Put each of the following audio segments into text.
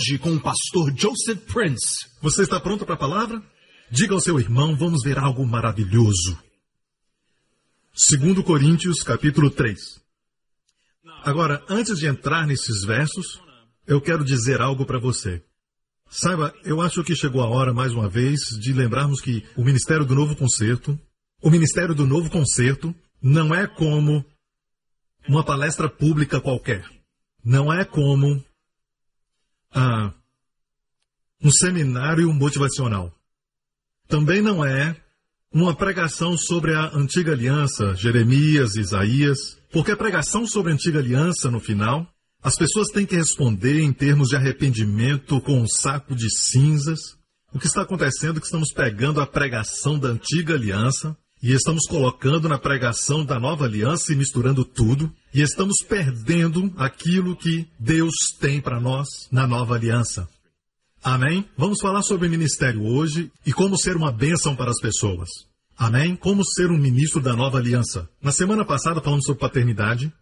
Hoje com o pastor Joseph Prince. Você está pronto para a palavra? Diga ao seu irmão, vamos ver algo maravilhoso. 2 Coríntios, capítulo 3. Agora, antes de entrar nesses versos, eu quero dizer algo para você. Saiba, eu acho que chegou a hora, mais uma vez, de lembrarmos que o Ministério do Novo Concerto, o Ministério do Novo Concerto, não é como uma palestra pública qualquer. Não é como ah, um seminário motivacional. Também não é uma pregação sobre a antiga aliança, Jeremias, Isaías, porque a pregação sobre a antiga aliança, no final, as pessoas têm que responder em termos de arrependimento com um saco de cinzas. O que está acontecendo é que estamos pegando a pregação da antiga aliança e estamos colocando na pregação da nova aliança e misturando tudo, e estamos perdendo aquilo que Deus tem para nós na nova aliança. Amém? Vamos falar sobre ministério hoje e como ser uma bênção para as pessoas. Amém? Como ser um ministro da nova aliança. Na semana passada falamos sobre paternidade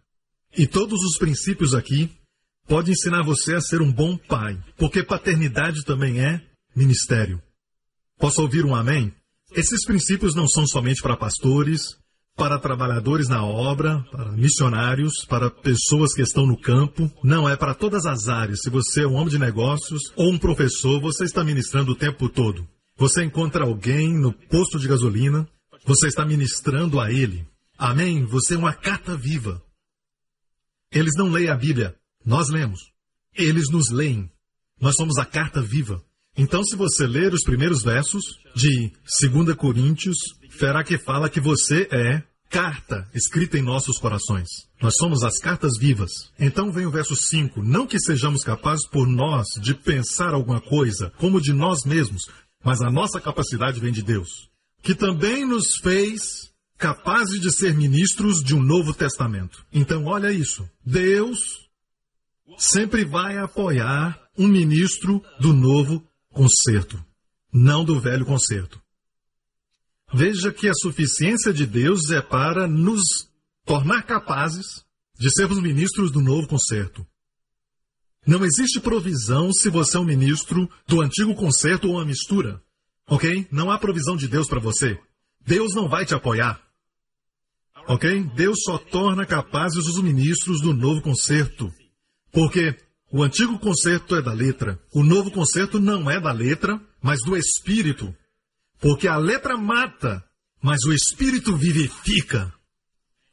e todos os princípios aqui podem ensinar você a ser um bom pai, porque paternidade também é ministério. Posso ouvir um amém? Esses princípios não são somente para pastores, para trabalhadores na obra, para missionários, para pessoas que estão no campo. Não, é para todas as áreas. Se você é um homem de negócios ou um professor, você está ministrando o tempo todo. Você encontra alguém no posto de gasolina, você está ministrando a ele. Amém? Você é uma carta viva. Eles não leem a Bíblia, nós lemos. Eles nos leem. Nós somos a carta viva. Então, se você ler os primeiros versos de 2 Coríntios, verá que fala que você é carta escrita em nossos corações. Nós somos as cartas vivas. Então vem o verso 5: Não que sejamos capazes por nós de pensar alguma coisa, como de nós mesmos, mas a nossa capacidade vem de Deus, que também nos fez capazes de ser ministros de um novo testamento. Então, olha isso. Deus sempre vai apoiar um ministro do novo concerto, não do velho concerto. Veja que a suficiência de Deus é para nos tornar capazes de sermos ministros do novo concerto. Não existe provisão se você é um ministro do antigo concerto ou uma mistura. Ok? Não há provisão de Deus para você. Deus não vai te apoiar. Ok? Deus só torna capazes os ministros do novo concerto. Porque o antigo concerto é da letra. O novo concerto não é da letra, mas do espírito. Porque a letra mata, mas o espírito vivifica.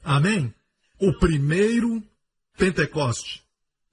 Amém? O primeiro Pentecoste.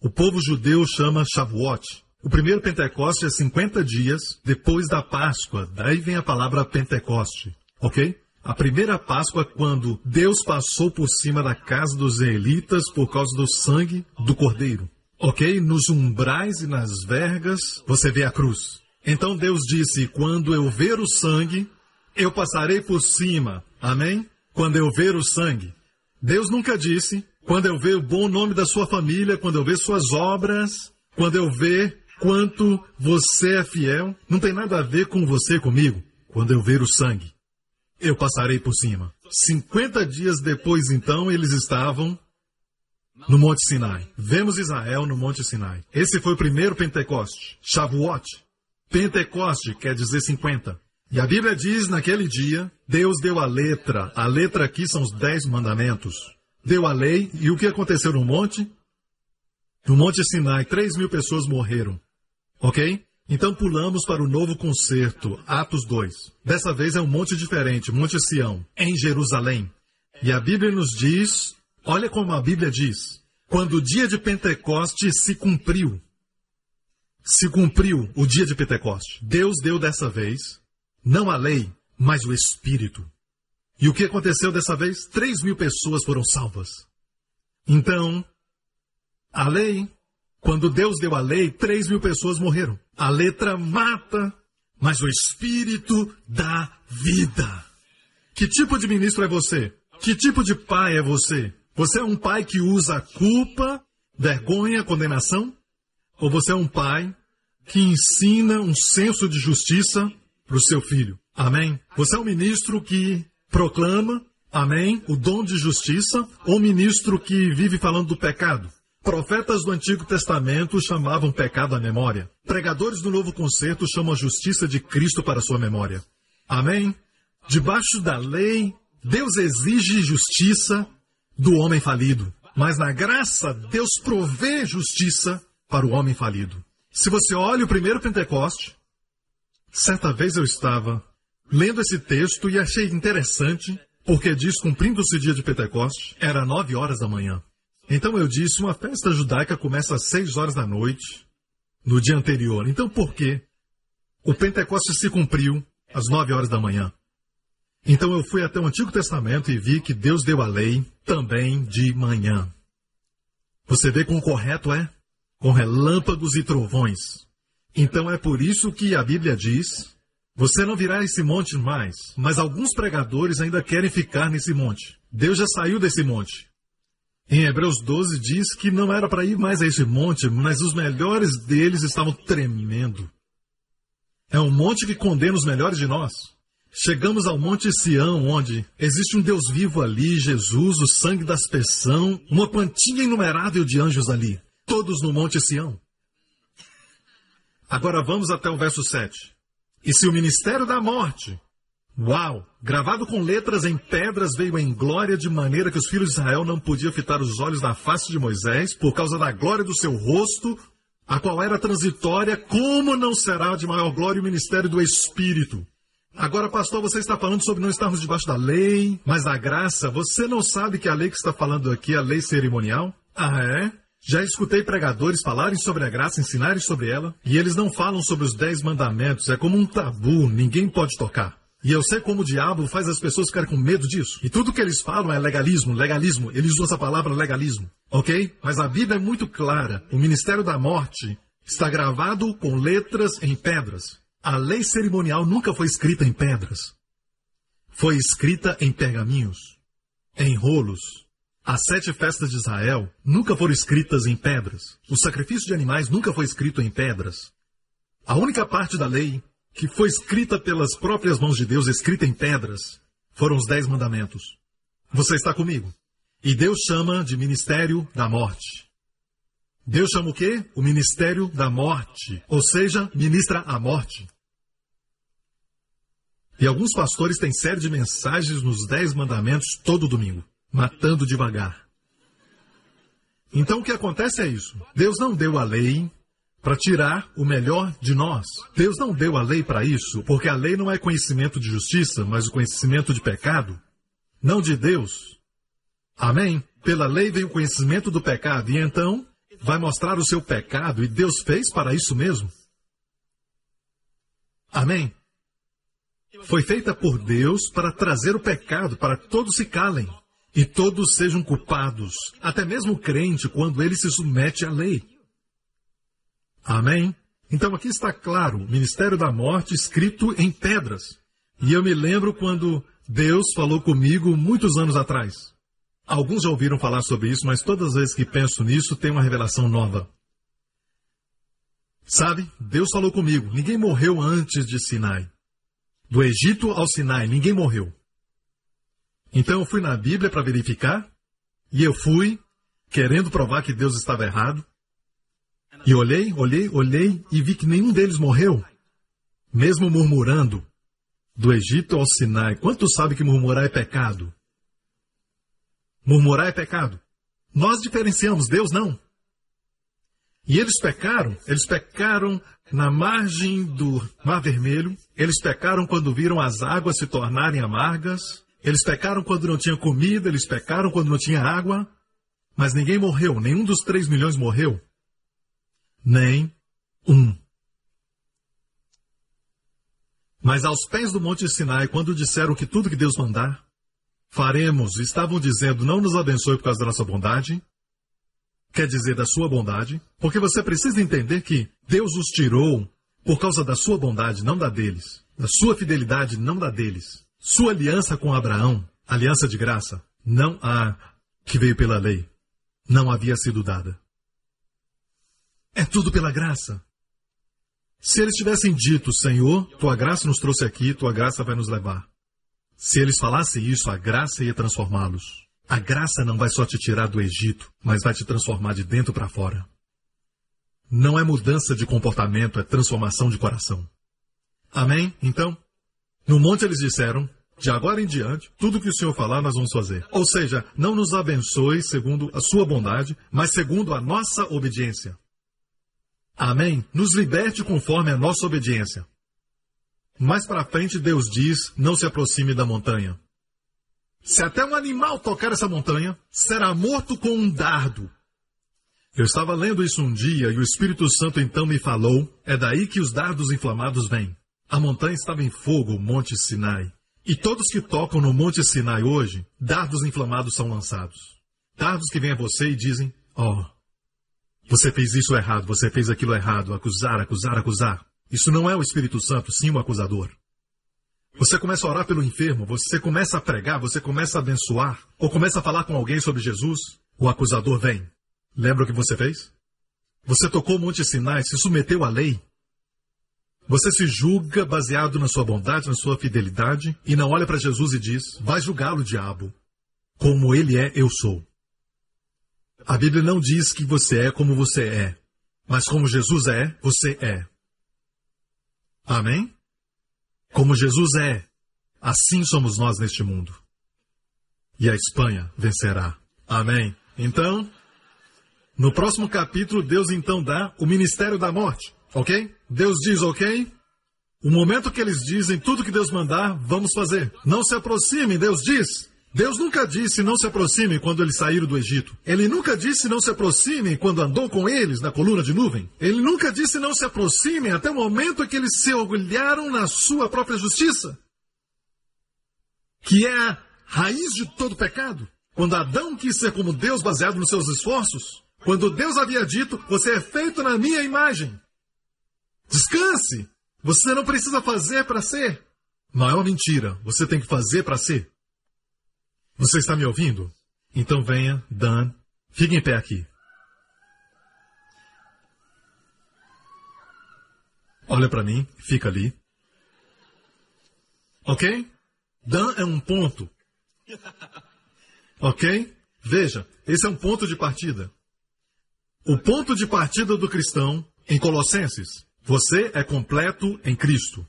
O povo judeu chama Shavuot. O primeiro Pentecoste é 50 dias depois da Páscoa. Daí vem a palavra Pentecoste. Ok? A primeira Páscoa, quando Deus passou por cima da casa dos israelitas por causa do sangue do cordeiro. Ok? Nos umbrais e nas vergas, você vê a cruz. Então Deus disse: Quando eu ver o sangue, eu passarei por cima. Amém? Quando eu ver o sangue. Deus nunca disse: Quando eu ver o bom nome da sua família, quando eu ver suas obras, quando eu ver quanto você é fiel. Não tem nada a ver com você comigo. Quando eu ver o sangue, eu passarei por cima. 50 dias depois, então, eles estavam no Monte Sinai. Vemos Israel no Monte Sinai. Esse foi o primeiro Pentecoste, Shavuot. Pentecoste quer dizer 50. E a Bíblia diz naquele dia, Deus deu a letra. A letra aqui são os dez mandamentos. Deu a lei e o que aconteceu no monte? No Monte Sinai, 3 mil pessoas morreram. Ok? Então pulamos para o novo concerto, Atos 2. Dessa vez é um monte diferente, Monte Sião, em Jerusalém. E a Bíblia nos diz Olha como a Bíblia diz: quando o dia de Pentecoste se cumpriu, se cumpriu o dia de Pentecoste. Deus deu dessa vez, não a lei, mas o Espírito. E o que aconteceu dessa vez? Três mil pessoas foram salvas. Então, a lei Quando Deus deu a lei, três mil pessoas morreram. A letra mata, mas o Espírito dá vida. Que tipo de ministro é você? Que tipo de pai é você? Você é um pai que usa culpa, vergonha, condenação? Ou você é um pai que ensina um senso de justiça para o seu filho? Amém? Você é um ministro que proclama, amém, o dom de justiça, ou um ministro que vive falando do pecado? Profetas do Antigo Testamento chamavam pecado à memória. Pregadores do Novo Concerto chamam a justiça de Cristo para sua memória. Amém? Debaixo da lei, Deus exige justiça do homem falido. Mas na graça, Deus provê justiça para o homem falido. Se você olha o primeiro Pentecoste, certa vez eu estava lendo esse texto e achei interessante, porque diz cumprindo-se o dia de Pentecoste, era nove horas da manhã. Então eu disse, uma festa judaica começa às seis horas da noite, no dia anterior. Então por que o Pentecostes se cumpriu às nove horas da manhã? Então eu fui até o Antigo Testamento e vi que Deus deu a lei também de manhã. Você vê quão correto é? Com relâmpagos e trovões. Então é por isso que a Bíblia diz: Você não virá esse monte mais. Mas alguns pregadores ainda querem ficar nesse monte. Deus já saiu desse monte. Em Hebreus 12 diz que não era para ir mais a esse monte, mas os melhores deles estavam tremendo. É um monte que condena os melhores de nós. Chegamos ao Monte Sião, onde existe um Deus vivo ali, Jesus, o sangue da aspersão, uma quantia inumerável de anjos ali, todos no Monte Sião. Agora vamos até o verso 7. E se o ministério da morte, Uau! Gravado com letras em pedras veio em glória, de maneira que os filhos de Israel não podiam fitar os olhos na face de Moisés, por causa da glória do seu rosto, a qual era transitória, como não será de maior glória o ministério do Espírito? Agora, pastor, você está falando sobre não estarmos debaixo da lei, mas da graça. Você não sabe que a lei que está falando aqui é a lei cerimonial? Ah, é? Já escutei pregadores falarem sobre a graça, ensinarem sobre ela, e eles não falam sobre os dez mandamentos. É como um tabu, ninguém pode tocar. E eu sei como o diabo faz as pessoas ficarem com medo disso. E tudo que eles falam é legalismo, legalismo. Eles usam essa palavra legalismo. Ok? Mas a Bíblia é muito clara. O ministério da morte está gravado com letras em pedras. A lei cerimonial nunca foi escrita em pedras. Foi escrita em pergaminhos, em rolos. As sete festas de Israel nunca foram escritas em pedras. O sacrifício de animais nunca foi escrito em pedras. A única parte da lei que foi escrita pelas próprias mãos de Deus, escrita em pedras, foram os Dez Mandamentos. Você está comigo? E Deus chama de ministério da morte. Deus chama o quê? O ministério da morte. Ou seja, ministra a morte. E alguns pastores têm série de mensagens nos Dez Mandamentos todo domingo, matando devagar. Então o que acontece é isso. Deus não deu a lei para tirar o melhor de nós. Deus não deu a lei para isso, porque a lei não é conhecimento de justiça, mas o conhecimento de pecado. Não de Deus. Amém? Pela lei vem o conhecimento do pecado, e então vai mostrar o seu pecado, e Deus fez para isso mesmo. Amém? Foi feita por Deus para trazer o pecado, para todos se calem e todos sejam culpados, até mesmo o crente, quando ele se submete à lei. Amém? Então aqui está claro, o ministério da morte escrito em pedras. E eu me lembro quando Deus falou comigo muitos anos atrás. Alguns já ouviram falar sobre isso, mas todas as vezes que penso nisso tem uma revelação nova. Sabe, Deus falou comigo, ninguém morreu antes de Sinai. Do Egito ao Sinai, ninguém morreu. Então eu fui na Bíblia para verificar, e eu fui, querendo provar que Deus estava errado, e olhei, olhei, olhei e vi que nenhum deles morreu, mesmo murmurando. Do Egito ao Sinai, quanto sabe que murmurar é pecado? Murmurar é pecado. Nós diferenciamos, Deus não. E eles pecaram, eles pecaram na margem do Mar Vermelho, eles pecaram quando viram as águas se tornarem amargas, eles pecaram quando não tinha comida, eles pecaram quando não tinha água, mas ninguém morreu, nenhum dos três milhões morreu. Nem um. Mas aos pés do Monte Sinai, quando disseram que tudo que Deus mandar, faremos, estavam dizendo, não nos abençoe por causa da nossa bondade, quer dizer da sua bondade, porque você precisa entender que Deus os tirou por causa da sua bondade, não da deles, da sua fidelidade, não da deles. Sua aliança com Abraão, aliança de graça, não a que veio pela lei, não havia sido dada. É tudo pela graça. Se eles tivessem dito, Senhor, tua graça nos trouxe aqui, tua graça vai nos levar. Se eles falassem isso, a graça ia transformá-los. A graça não vai só te tirar do Egito, mas vai te transformar de dentro para fora. Não é mudança de comportamento, é transformação de coração. Amém? Então, no monte eles disseram: de agora em diante, tudo que o Senhor falar, nós vamos fazer. Ou seja, não nos abençoe segundo a sua bondade, mas segundo a nossa obediência. Amém? Nos liberte conforme a nossa obediência. Mais para frente, Deus diz: não se aproxime da montanha. Se até um animal tocar essa montanha, será morto com um dardo. Eu estava lendo isso um dia e o Espírito Santo então me falou: é daí que os dardos inflamados vêm. A montanha estava em fogo, o Monte Sinai. E todos que tocam no Monte Sinai hoje, dardos inflamados são lançados. Dardos que vêm a você e dizem: Oh, você fez isso errado, você fez aquilo errado, acusar, acusar, acusar. Isso não é o Espírito Santo, sim o acusador. Você começa a orar pelo enfermo, você começa a pregar, você começa a abençoar, ou começa a falar com alguém sobre Jesus, o acusador vem. Lembra o que você fez? Você tocou o Monte Sinai, se submeteu à lei. Você se julga baseado na sua bondade, na sua fidelidade, e não olha para Jesus e diz: Vai julgá-lo, diabo. Como ele é, eu sou. A Bíblia não diz que você é como você é, mas como Jesus é, você é. Amém? Como Jesus é, assim somos nós neste mundo. E a Espanha vencerá. Amém? Então, no próximo capítulo, Deus então dá o ministério da morte. Ok? Deus diz ok. O momento que eles dizem tudo que Deus mandar, vamos fazer. Não se aproximem, Deus diz. Deus nunca disse não se aproximem quando eles saíram do Egito. Ele nunca disse não se aproximem quando andou com eles na coluna de nuvem. Ele nunca disse não se aproximem até o momento que eles se orgulharam na sua própria justiça. Que é a raiz de todo pecado. Quando Adão quis ser como Deus baseado nos seus esforços. Quando Deus havia dito, você é feito na minha imagem. Descanse. Você não precisa fazer para ser. Maior mentira. Você tem que fazer para ser. Você está me ouvindo? Então venha, Dan, fique em pé aqui. Olha para mim, fica ali. Ok? Dan é um ponto. Ok? Veja, esse é um ponto de partida. O ponto de partida do cristão em Colossenses. Você é completo em Cristo.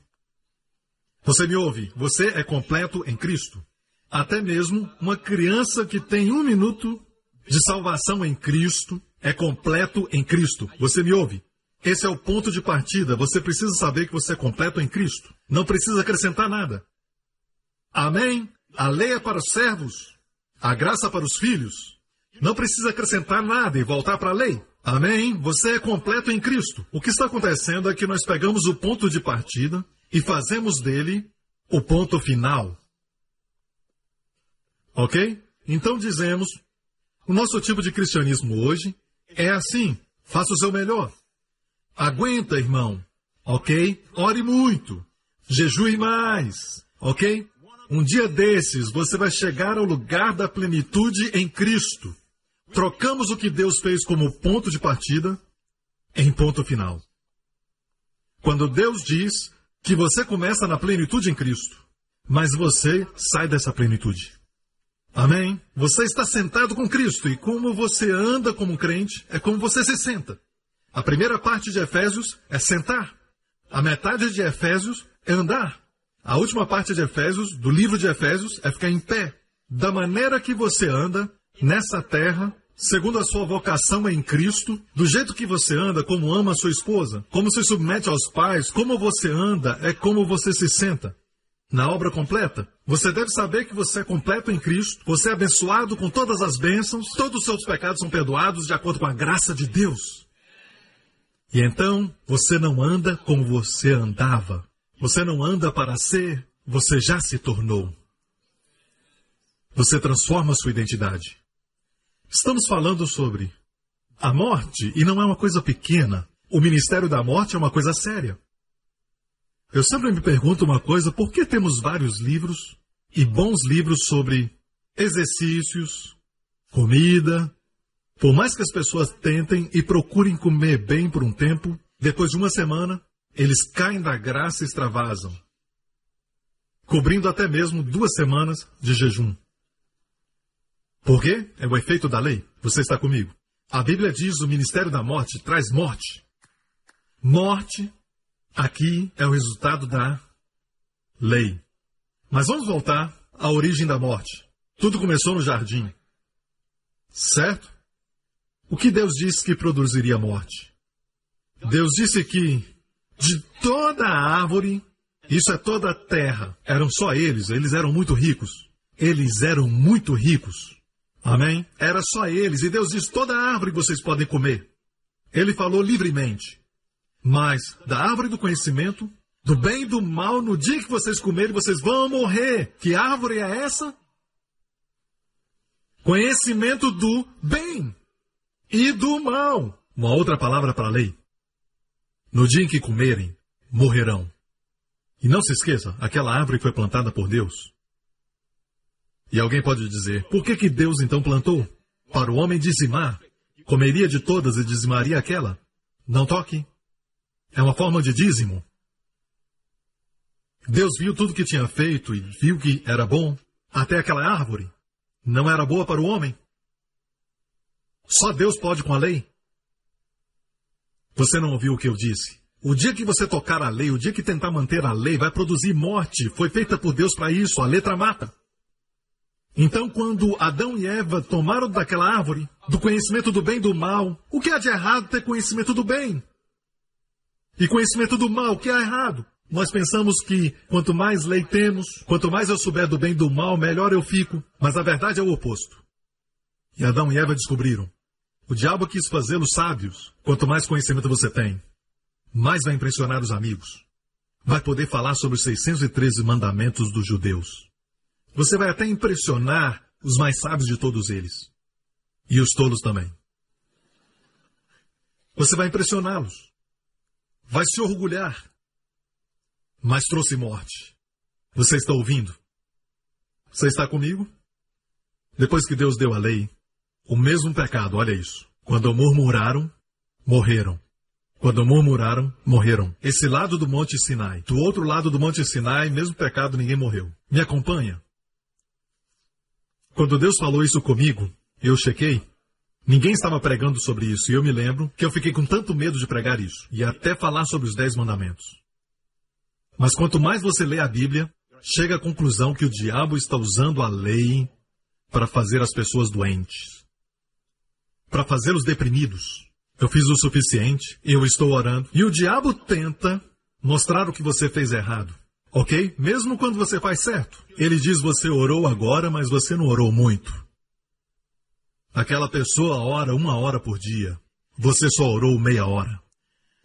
Você me ouve? Você é completo em Cristo. Até mesmo uma criança que tem um minuto de salvação em Cristo é completo em Cristo. Você me ouve? Esse é o ponto de partida. Você precisa saber que você é completo em Cristo. Não precisa acrescentar nada. Amém? A lei é para os servos, a graça para os filhos. Não precisa acrescentar nada e voltar para a lei. Amém? Você é completo em Cristo. O que está acontecendo é que nós pegamos o ponto de partida e fazemos dele o ponto final. Ok? Então dizemos: o nosso tipo de cristianismo hoje é assim. Faça o seu melhor. Aguenta, irmão. Ok? Ore muito. Jejue mais. Ok? Um dia desses você vai chegar ao lugar da plenitude em Cristo. Trocamos o que Deus fez como ponto de partida em ponto final. Quando Deus diz que você começa na plenitude em Cristo, mas você sai dessa plenitude. Amém? Você está sentado com Cristo e como você anda como crente é como você se senta. A primeira parte de Efésios é sentar. A metade de Efésios é andar. A última parte de Efésios, do livro de Efésios, é ficar em pé. Da maneira que você anda nessa terra, segundo a sua vocação em Cristo, do jeito que você anda, como ama a sua esposa, como se submete aos pais, como você anda, é como você se senta na obra completa. Você deve saber que você é completo em Cristo, você é abençoado com todas as bênçãos, todos os seus pecados são perdoados de acordo com a graça de Deus. E então você não anda como você andava. Você não anda para ser, você já se tornou. Você transforma sua identidade. Estamos falando sobre a morte, e não é uma coisa pequena. O ministério da morte é uma coisa séria. Eu sempre me pergunto uma coisa: por que temos vários livros e bons livros sobre exercícios, comida? Por mais que as pessoas tentem e procurem comer bem por um tempo, depois de uma semana, eles caem da graça e extravasam, cobrindo até mesmo duas semanas de jejum. Por quê? É o efeito da lei. Você está comigo. A Bíblia diz o ministério da morte traz morte. Morte aqui é o resultado da lei. Mas vamos voltar à origem da morte. Tudo começou no jardim. Certo? O que Deus disse que produziria morte? Deus disse que de toda a árvore, isso é toda a terra, eram só eles, eles eram muito ricos. Eles eram muito ricos. Amém? Era só eles. E Deus disse: toda árvore vocês podem comer. Ele falou livremente. Mas da árvore do conhecimento, do bem e do mal, no dia que vocês comerem, vocês vão morrer. Que árvore é essa? Conhecimento do bem e do mal. Uma outra palavra para a lei. No dia em que comerem, morrerão. E não se esqueça, aquela árvore foi plantada por Deus. E alguém pode dizer, por que, que Deus então plantou? Para o homem dizimar. Comeria de todas e dizimaria aquela? Não toque. É uma forma de dízimo. Deus viu tudo que tinha feito e viu que era bom. Até aquela árvore. Não era boa para o homem. Só Deus pode com a lei. Você não ouviu o que eu disse? O dia que você tocar a lei, o dia que tentar manter a lei, vai produzir morte. Foi feita por Deus para isso. A letra mata. Então, quando Adão e Eva tomaram daquela árvore, do conhecimento do bem e do mal, o que há de errado ter conhecimento do bem? E conhecimento do mal, o que há errado? Nós pensamos que quanto mais lei temos, quanto mais eu souber do bem e do mal, melhor eu fico. Mas a verdade é o oposto. E Adão e Eva descobriram. O diabo quis fazê-los sábios. Quanto mais conhecimento você tem, mais vai impressionar os amigos. Vai poder falar sobre os 613 mandamentos dos judeus. Você vai até impressionar os mais sábios de todos eles. E os tolos também. Você vai impressioná-los. Vai se orgulhar. Mas trouxe morte. Você está ouvindo? Você está comigo? Depois que Deus deu a lei, o mesmo pecado, olha isso. Quando murmuraram, morreram. Quando murmuraram, morreram. Esse lado do Monte Sinai. Do outro lado do Monte Sinai, mesmo pecado, ninguém morreu. Me acompanha? Quando Deus falou isso comigo, eu chequei. Ninguém estava pregando sobre isso, e eu me lembro que eu fiquei com tanto medo de pregar isso, e até falar sobre os Dez Mandamentos. Mas quanto mais você lê a Bíblia, chega à conclusão que o diabo está usando a lei para fazer as pessoas doentes, para fazê-los deprimidos. Eu fiz o suficiente, eu estou orando, e o diabo tenta mostrar o que você fez errado. Ok? Mesmo quando você faz certo. Ele diz: você orou agora, mas você não orou muito. Aquela pessoa ora uma hora por dia. Você só orou meia hora.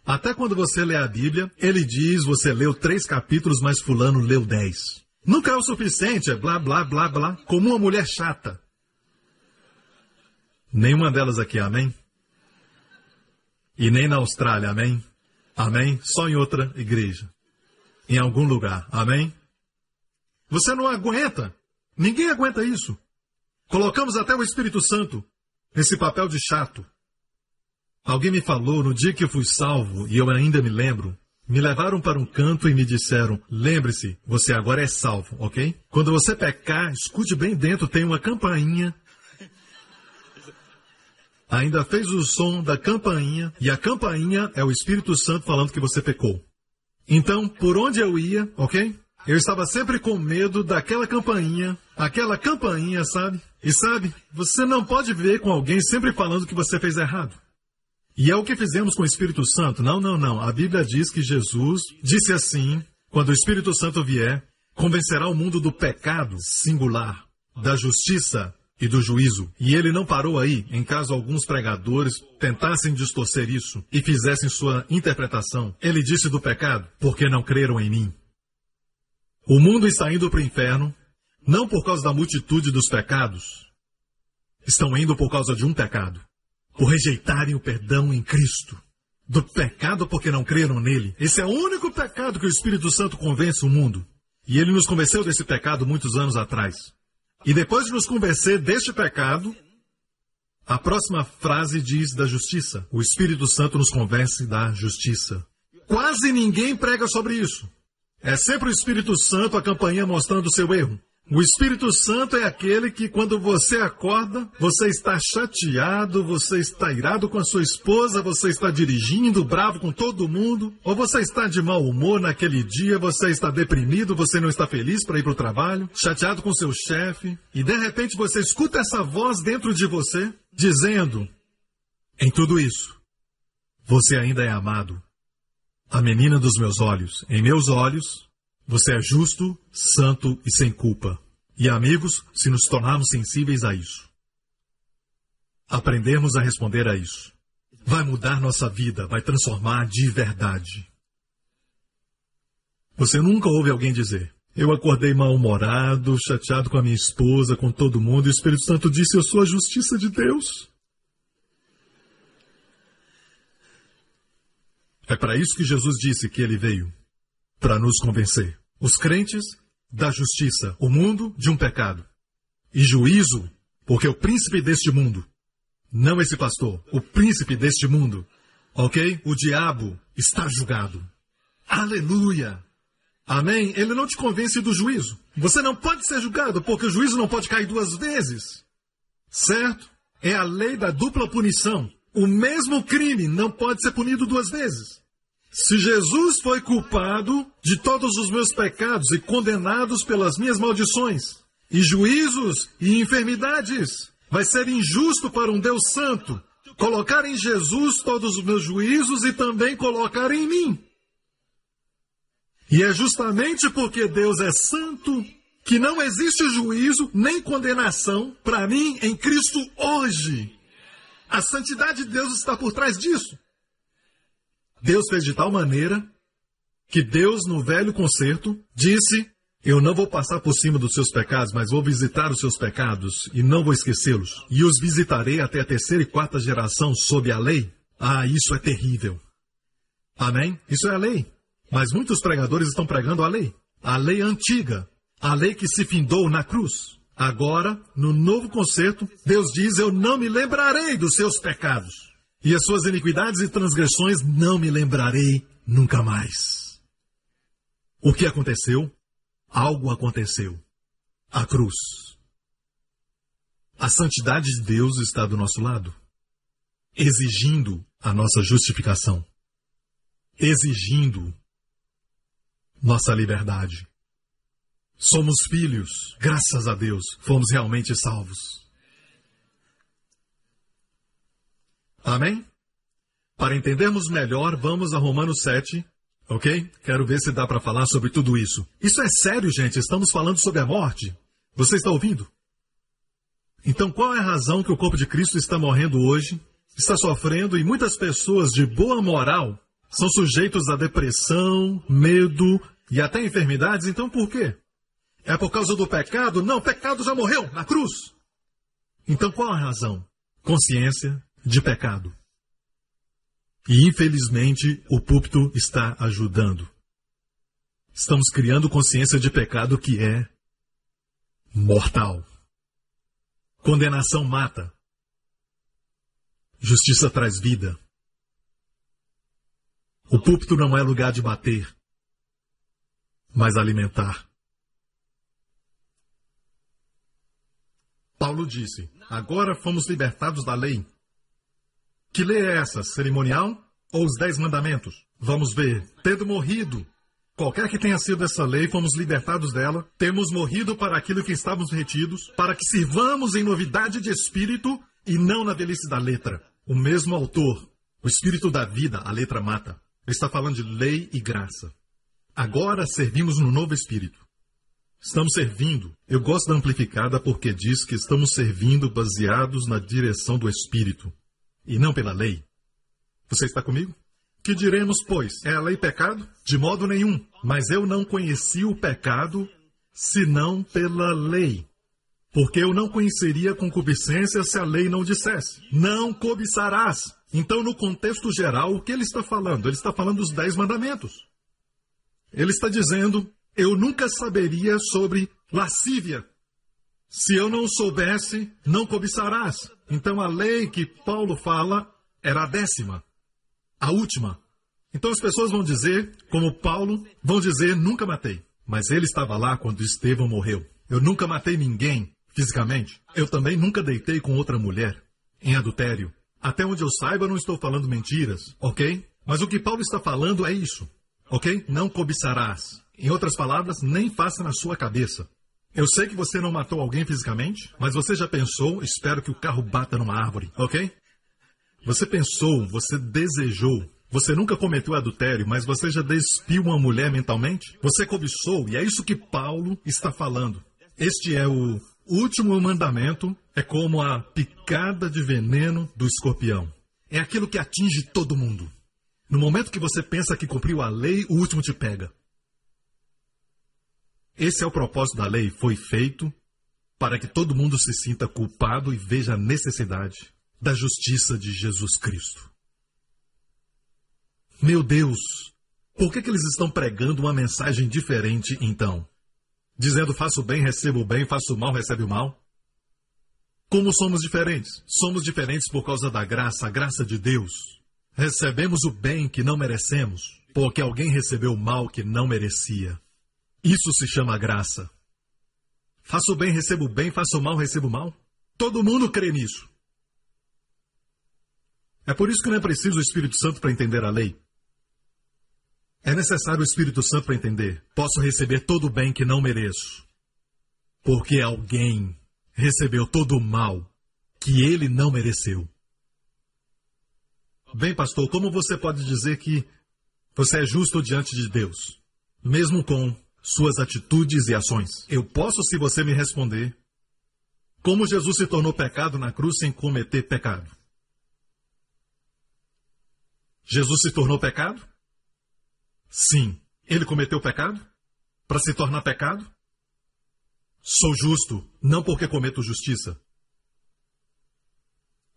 Até quando você lê a Bíblia, ele diz: você leu três capítulos, mas Fulano leu dez. Nunca é o suficiente, é blá blá blá blá, como uma mulher chata. Nenhuma delas aqui, amém? E nem na Austrália, amém? Amém? Só em outra igreja em algum lugar. Amém? Você não aguenta. Ninguém aguenta isso. Colocamos até o Espírito Santo nesse papel de chato. Alguém me falou no dia que eu fui salvo, e eu ainda me lembro, me levaram para um canto e me disseram: lembre-se, você agora é salvo, ok? Quando você pecar, escute bem dentro, tem uma campainha. Ainda fez o som da campainha, e a campainha é o Espírito Santo falando que você pecou. Então, por onde eu ia, ok? Eu estava sempre com medo daquela campainha, aquela campainha, sabe? E sabe, você não pode ver com alguém sempre falando que você fez errado. E é o que fizemos com o Espírito Santo. Não, não, não. A Bíblia diz que Jesus disse assim: quando o Espírito Santo vier, convencerá o mundo do pecado singular, da justiça e do juízo. E ele não parou aí, em caso alguns pregadores tentassem distorcer isso e fizessem sua interpretação. Ele disse do pecado, porque não creram em mim. O mundo está indo para o inferno, não por causa da multitude dos pecados. Estão indo por causa de um pecado. por rejeitarem o perdão em Cristo. Do pecado porque não creram nele. Esse é o único pecado que o Espírito Santo convence o mundo. E ele nos convenceu desse pecado muitos anos atrás. E depois de nos convencer deste pecado, a próxima frase diz da justiça. O Espírito Santo nos convence da justiça. Quase ninguém prega sobre isso. É sempre o Espírito Santo a campanha mostrando seu erro. O Espírito Santo é aquele que, quando você acorda, você está chateado, você está irado com a sua esposa, você está dirigindo, bravo com todo mundo, ou você está de mau humor naquele dia, você está deprimido, você não está feliz para ir para o trabalho, chateado com seu chefe, e de repente você escuta essa voz dentro de você dizendo: Em tudo isso, você ainda é amado. A menina dos meus olhos, em meus olhos, você é justo, santo e sem culpa. E amigos, se nos tornarmos sensíveis a isso, aprendermos a responder a isso, vai mudar nossa vida, vai transformar de verdade. Você nunca ouve alguém dizer: Eu acordei mal-humorado, chateado com a minha esposa, com todo mundo, e o Espírito Santo disse: Eu sou a justiça de Deus. É para isso que Jesus disse que ele veio para nos convencer os crentes da justiça, o mundo de um pecado. E juízo, porque o príncipe deste mundo, não esse pastor, o príncipe deste mundo, ok? O diabo está julgado. Aleluia! Amém? Ele não te convence do juízo. Você não pode ser julgado, porque o juízo não pode cair duas vezes. Certo? É a lei da dupla punição. O mesmo crime não pode ser punido duas vezes. Se Jesus foi culpado de todos os meus pecados e condenados pelas minhas maldições, e juízos e enfermidades, vai ser injusto para um Deus santo colocar em Jesus todos os meus juízos e também colocar em mim. E é justamente porque Deus é santo que não existe juízo nem condenação para mim em Cristo hoje. A santidade de Deus está por trás disso. Deus fez de tal maneira que Deus, no velho concerto, disse: Eu não vou passar por cima dos seus pecados, mas vou visitar os seus pecados e não vou esquecê-los. E os visitarei até a terceira e quarta geração sob a lei. Ah, isso é terrível. Amém? Isso é a lei. Mas muitos pregadores estão pregando a lei. A lei antiga. A lei que se findou na cruz. Agora, no novo concerto, Deus diz: Eu não me lembrarei dos seus pecados e as suas iniquidades e transgressões não me lembrarei nunca mais. O que aconteceu? Algo aconteceu. A cruz. A santidade de Deus está do nosso lado, exigindo a nossa justificação, exigindo nossa liberdade. Somos filhos, graças a Deus, fomos realmente salvos. Amém? Para entendermos melhor, vamos a Romanos 7, ok? Quero ver se dá para falar sobre tudo isso. Isso é sério, gente. Estamos falando sobre a morte. Você está ouvindo? Então, qual é a razão que o corpo de Cristo está morrendo hoje, está sofrendo e muitas pessoas de boa moral são sujeitos a depressão, medo e até enfermidades? Então, por quê? É por causa do pecado? Não, o pecado já morreu na cruz. Então, qual a razão? Consciência, de pecado. E infelizmente o púlpito está ajudando. Estamos criando consciência de pecado que é mortal. Condenação mata. Justiça traz vida. O púlpito não é lugar de bater, mas alimentar. Paulo disse: Agora fomos libertados da lei que lei é essa? Cerimonial ou os Dez Mandamentos? Vamos ver. Tendo morrido, qualquer que tenha sido essa lei, fomos libertados dela, temos morrido para aquilo que estávamos retidos, para que sirvamos em novidade de espírito e não na velhice da letra. O mesmo autor, o espírito da vida, a letra mata. Ele está falando de lei e graça. Agora servimos no novo espírito. Estamos servindo. Eu gosto da amplificada porque diz que estamos servindo baseados na direção do espírito e não pela lei. Você está comigo? Que diremos, pois? É a lei pecado? De modo nenhum. Mas eu não conheci o pecado senão pela lei. Porque eu não conheceria concupiscência se a lei não dissesse: não cobiçarás. Então, no contexto geral, o que ele está falando? Ele está falando dos dez mandamentos. Ele está dizendo: eu nunca saberia sobre lascívia. Se eu não soubesse, não cobiçarás. Então, a lei que Paulo fala era a décima, a última. Então, as pessoas vão dizer, como Paulo, vão dizer: nunca matei. Mas ele estava lá quando Estevão morreu. Eu nunca matei ninguém fisicamente. Eu também nunca deitei com outra mulher em adultério. Até onde eu saiba, não estou falando mentiras, ok? Mas o que Paulo está falando é isso, ok? Não cobiçarás. Em outras palavras, nem faça na sua cabeça. Eu sei que você não matou alguém fisicamente, mas você já pensou, espero que o carro bata numa árvore, ok? Você pensou, você desejou, você nunca cometeu adultério, mas você já despiu uma mulher mentalmente? Você cobiçou, e é isso que Paulo está falando. Este é o último mandamento, é como a picada de veneno do escorpião. É aquilo que atinge todo mundo. No momento que você pensa que cumpriu a lei, o último te pega. Esse é o propósito da lei, foi feito para que todo mundo se sinta culpado e veja a necessidade da justiça de Jesus Cristo. Meu Deus, por que, que eles estão pregando uma mensagem diferente então? Dizendo faço bem, recebo o bem, faço mal, recebe o mal? Como somos diferentes? Somos diferentes por causa da graça, a graça de Deus. Recebemos o bem que não merecemos, porque alguém recebeu o mal que não merecia. Isso se chama graça. Faço bem, recebo bem, faço mal, recebo mal. Todo mundo crê nisso. É por isso que não é preciso o Espírito Santo para entender a lei. É necessário o Espírito Santo para entender. Posso receber todo o bem que não mereço. Porque alguém recebeu todo o mal que ele não mereceu. Bem, pastor, como você pode dizer que você é justo diante de Deus, mesmo com suas atitudes e ações? Eu posso se você me responder. Como Jesus se tornou pecado na cruz sem cometer pecado? Jesus se tornou pecado? Sim. Ele cometeu pecado? Para se tornar pecado? Sou justo, não porque cometo justiça.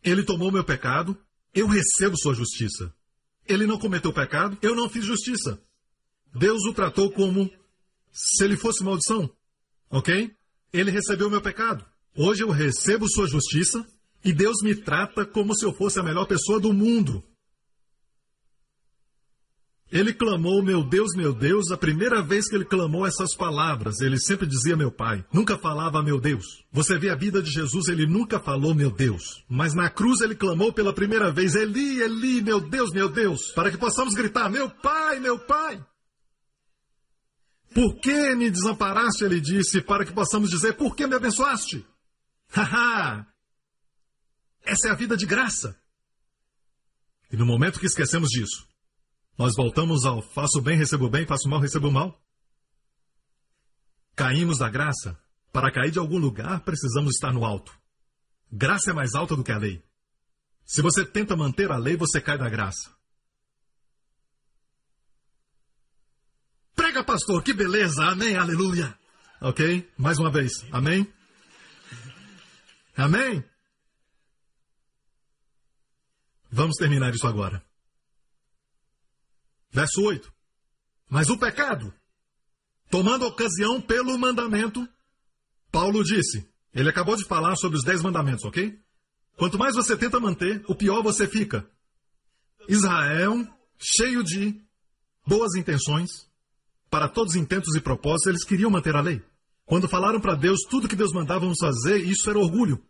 Ele tomou meu pecado, eu recebo sua justiça. Ele não cometeu pecado, eu não fiz justiça. Deus o tratou como se ele fosse maldição. Ok? Ele recebeu meu pecado. Hoje eu recebo sua justiça e Deus me trata como se eu fosse a melhor pessoa do mundo. Ele clamou, meu Deus, meu Deus, a primeira vez que ele clamou essas palavras. Ele sempre dizia meu pai, nunca falava meu Deus. Você vê a vida de Jesus, ele nunca falou meu Deus. Mas na cruz ele clamou pela primeira vez, Eli, Eli, meu Deus, meu Deus, para que possamos gritar, meu pai, meu pai. Por que me desamparaste? Ele disse, para que possamos dizer, por que me abençoaste? Haha! Essa é a vida de graça. E no momento que esquecemos disso, nós voltamos ao faço bem, recebo bem, faço mal, recebo mal. Caímos da graça. Para cair de algum lugar, precisamos estar no alto. Graça é mais alta do que a lei. Se você tenta manter a lei, você cai da graça. Prega, pastor, que beleza! Amém, aleluia! Ok? Mais uma vez. Amém? Amém? Vamos terminar isso agora. Verso 8. Mas o pecado, tomando ocasião pelo mandamento, Paulo disse, ele acabou de falar sobre os dez mandamentos, ok? Quanto mais você tenta manter, o pior você fica. Israel, cheio de boas intenções, para todos os intentos e propósitos, eles queriam manter a lei. Quando falaram para Deus tudo que Deus mandava nos fazer, isso era orgulho.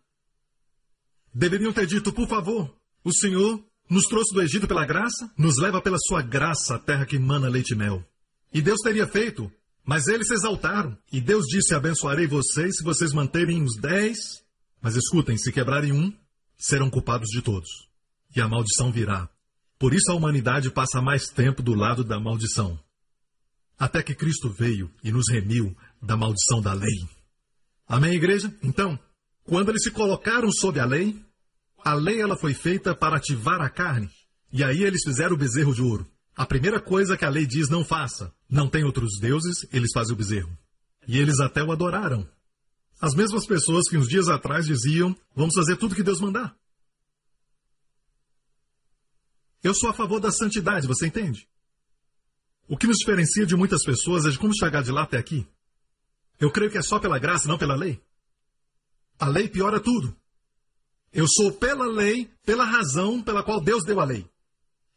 Deveriam ter dito, por favor, o Senhor nos trouxe do Egito pela graça, nos leva pela sua graça à terra que emana leite e mel. E Deus teria feito, mas eles se exaltaram. E Deus disse: Abençoarei vocês se vocês manterem os dez. Mas escutem: se quebrarem um, serão culpados de todos. E a maldição virá. Por isso a humanidade passa mais tempo do lado da maldição. Até que Cristo veio e nos remiu da maldição da lei. Amém, igreja? Então, quando eles se colocaram sob a lei, a lei ela foi feita para ativar a carne. E aí eles fizeram o bezerro de ouro. A primeira coisa que a lei diz não faça. Não tem outros deuses, eles fazem o bezerro. E eles até o adoraram. As mesmas pessoas que uns dias atrás diziam: vamos fazer tudo que Deus mandar. Eu sou a favor da santidade, você entende? O que nos diferencia de muitas pessoas é de como chegar de lá até aqui. Eu creio que é só pela graça, não pela lei. A lei piora tudo. Eu sou pela lei, pela razão pela qual Deus deu a lei.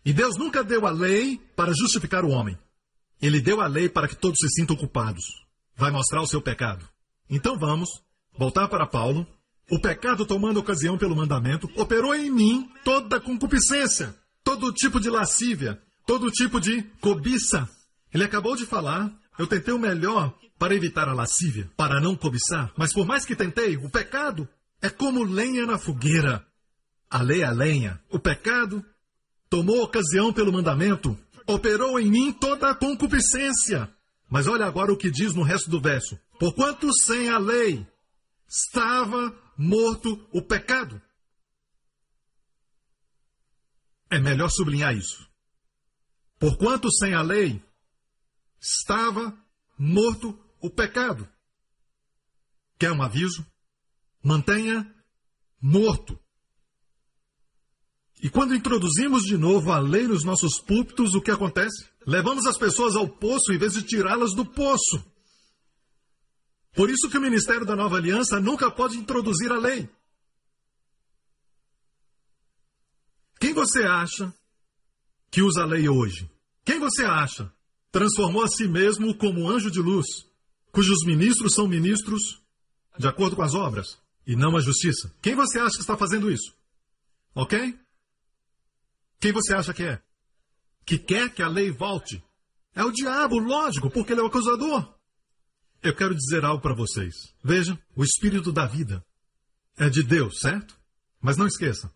E Deus nunca deu a lei para justificar o homem. Ele deu a lei para que todos se sintam culpados. Vai mostrar o seu pecado. Então vamos voltar para Paulo. O pecado, tomando ocasião pelo mandamento, operou em mim toda concupiscência, todo tipo de lascívia, todo tipo de cobiça. Ele acabou de falar, eu tentei o melhor para evitar a lascívia, para não cobiçar, mas por mais que tentei, o pecado é como lenha na fogueira. A lei é lenha, o pecado tomou ocasião pelo mandamento, operou em mim toda a concupiscência. Mas olha agora o que diz no resto do verso: Porquanto sem a lei estava morto o pecado. É melhor sublinhar isso. Porquanto sem a lei estava morto o pecado. Quer um aviso? Mantenha morto. E quando introduzimos de novo a lei nos nossos púlpitos, o que acontece? Levamos as pessoas ao poço em vez de tirá-las do poço. Por isso que o ministério da Nova Aliança nunca pode introduzir a lei. Quem você acha que usa a lei hoje? Quem você acha transformou a si mesmo como anjo de luz, cujos ministros são ministros de acordo com as obras e não a justiça? Quem você acha que está fazendo isso? Ok? Quem você acha que é? Que quer que a lei volte? É o diabo, lógico, porque ele é o acusador. Eu quero dizer algo para vocês. Veja, o espírito da vida é de Deus, certo? Mas não esqueça: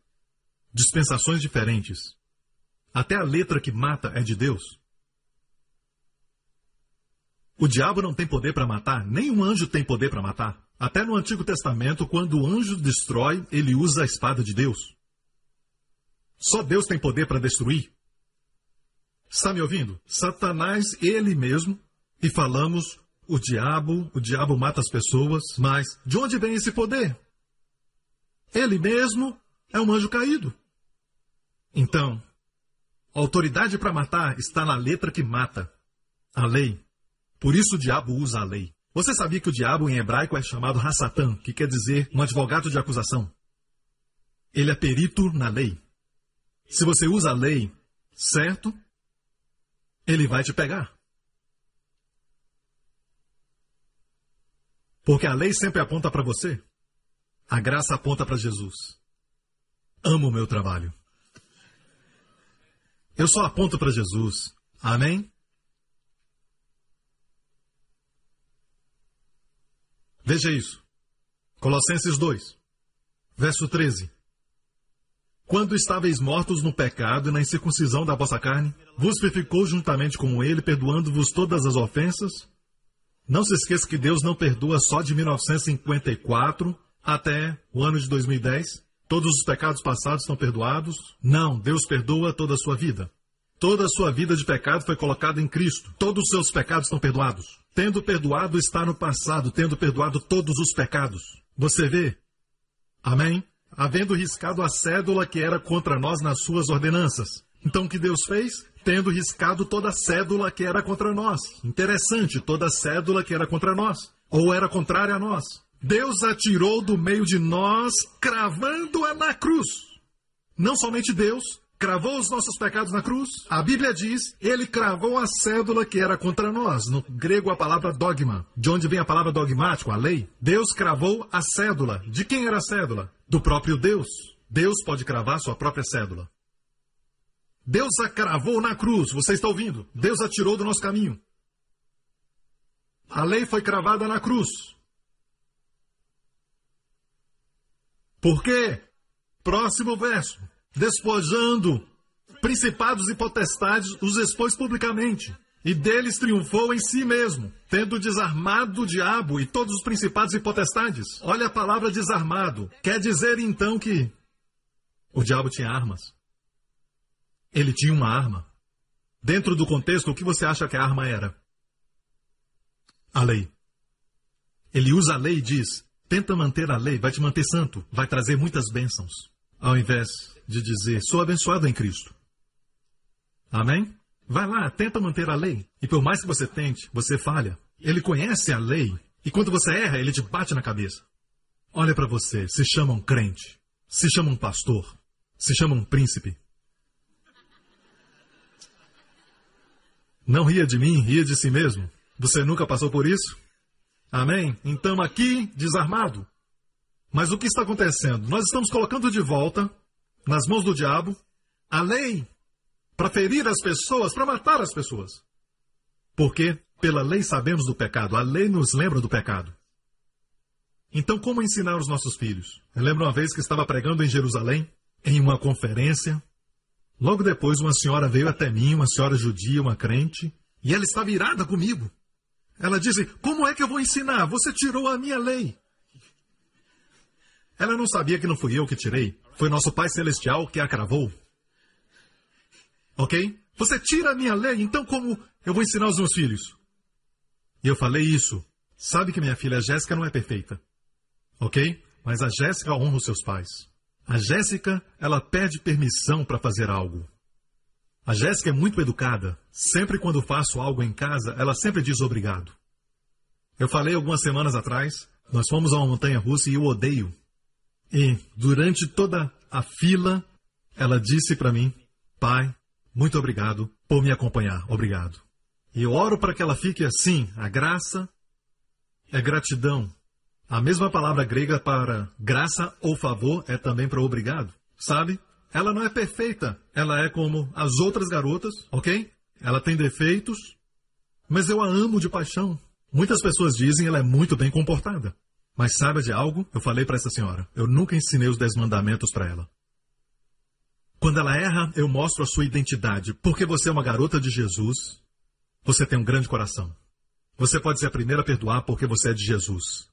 dispensações diferentes. Até a letra que mata é de Deus. O diabo não tem poder para matar, nem um anjo tem poder para matar. Até no Antigo Testamento, quando o anjo destrói, ele usa a espada de Deus. Só Deus tem poder para destruir. Está me ouvindo? Satanás, ele mesmo, e falamos o diabo, o diabo mata as pessoas, mas de onde vem esse poder? Ele mesmo é um anjo caído. Então, autoridade para matar está na letra que mata, a lei. Por isso o diabo usa a lei. Você sabia que o diabo em hebraico é chamado Hassatan, que quer dizer um advogado de acusação? Ele é perito na lei. Se você usa a lei certo, ele vai te pegar. Porque a lei sempre aponta para você. A graça aponta para Jesus. Amo o meu trabalho. Eu só aponto para Jesus. Amém? Veja isso. Colossenses 2, verso 13. Quando estáveis mortos no pecado e na incircuncisão da vossa carne, vos vivificou juntamente com ele, perdoando-vos todas as ofensas, não se esqueça que Deus não perdoa só de 1954 até o ano de 2010. Todos os pecados passados estão perdoados. Não, Deus perdoa toda a sua vida. Toda a sua vida de pecado foi colocada em Cristo. Todos os seus pecados estão perdoados. Tendo perdoado está no passado, tendo perdoado todos os pecados. Você vê? Amém? Havendo riscado a cédula que era contra nós nas suas ordenanças. Então o que Deus fez? tendo riscado toda a cédula que era contra nós. Interessante, toda a cédula que era contra nós, ou era contrária a nós. Deus a tirou do meio de nós, cravando-a na cruz. Não somente Deus cravou os nossos pecados na cruz, a Bíblia diz, ele cravou a cédula que era contra nós. No grego, a palavra dogma. De onde vem a palavra dogmático, a lei? Deus cravou a cédula. De quem era a cédula? Do próprio Deus. Deus pode cravar sua própria cédula. Deus a cravou na cruz, você está ouvindo? Deus a tirou do nosso caminho. A lei foi cravada na cruz. Por quê? Próximo verso. Despojando principados e potestades, os expôs publicamente. E deles triunfou em si mesmo, tendo desarmado o diabo e todos os principados e potestades. Olha a palavra desarmado. Quer dizer então que o diabo tinha armas. Ele tinha uma arma. Dentro do contexto, o que você acha que a arma era? A lei. Ele usa a lei e diz: tenta manter a lei, vai te manter santo, vai trazer muitas bênçãos, ao invés de dizer, sou abençoado em Cristo. Amém? Vai lá, tenta manter a lei. E por mais que você tente, você falha. Ele conhece a lei. E quando você erra, ele te bate na cabeça. Olha para você, se chama um crente, se chama um pastor, se chama um príncipe. Não ria de mim, ria de si mesmo. Você nunca passou por isso? Amém? Então aqui, desarmado. Mas o que está acontecendo? Nós estamos colocando de volta, nas mãos do diabo, a lei para ferir as pessoas, para matar as pessoas. Porque pela lei sabemos do pecado, a lei nos lembra do pecado. Então, como ensinar os nossos filhos? Eu lembro uma vez que estava pregando em Jerusalém, em uma conferência. Logo depois, uma senhora veio até mim, uma senhora judia, uma crente, e ela estava irada comigo. Ela disse: Como é que eu vou ensinar? Você tirou a minha lei. Ela não sabia que não fui eu que tirei, foi nosso Pai Celestial que a cravou. Ok? Você tira a minha lei, então como eu vou ensinar os meus filhos? E eu falei isso. Sabe que minha filha Jéssica não é perfeita. Ok? Mas a Jéssica honra os seus pais. A Jéssica, ela pede permissão para fazer algo. A Jéssica é muito educada. Sempre quando faço algo em casa, ela sempre diz obrigado. Eu falei algumas semanas atrás, nós fomos a uma montanha russa e eu odeio. E durante toda a fila, ela disse para mim: Pai, muito obrigado por me acompanhar. Obrigado. E eu oro para que ela fique assim. A graça é gratidão. A mesma palavra grega para graça ou favor é também para obrigado. Sabe? Ela não é perfeita. Ela é como as outras garotas, ok? Ela tem defeitos, mas eu a amo de paixão. Muitas pessoas dizem ela é muito bem comportada. Mas saiba de algo? Eu falei para essa senhora. Eu nunca ensinei os dez mandamentos para ela. Quando ela erra, eu mostro a sua identidade. Porque você é uma garota de Jesus, você tem um grande coração. Você pode ser a primeira a perdoar porque você é de Jesus.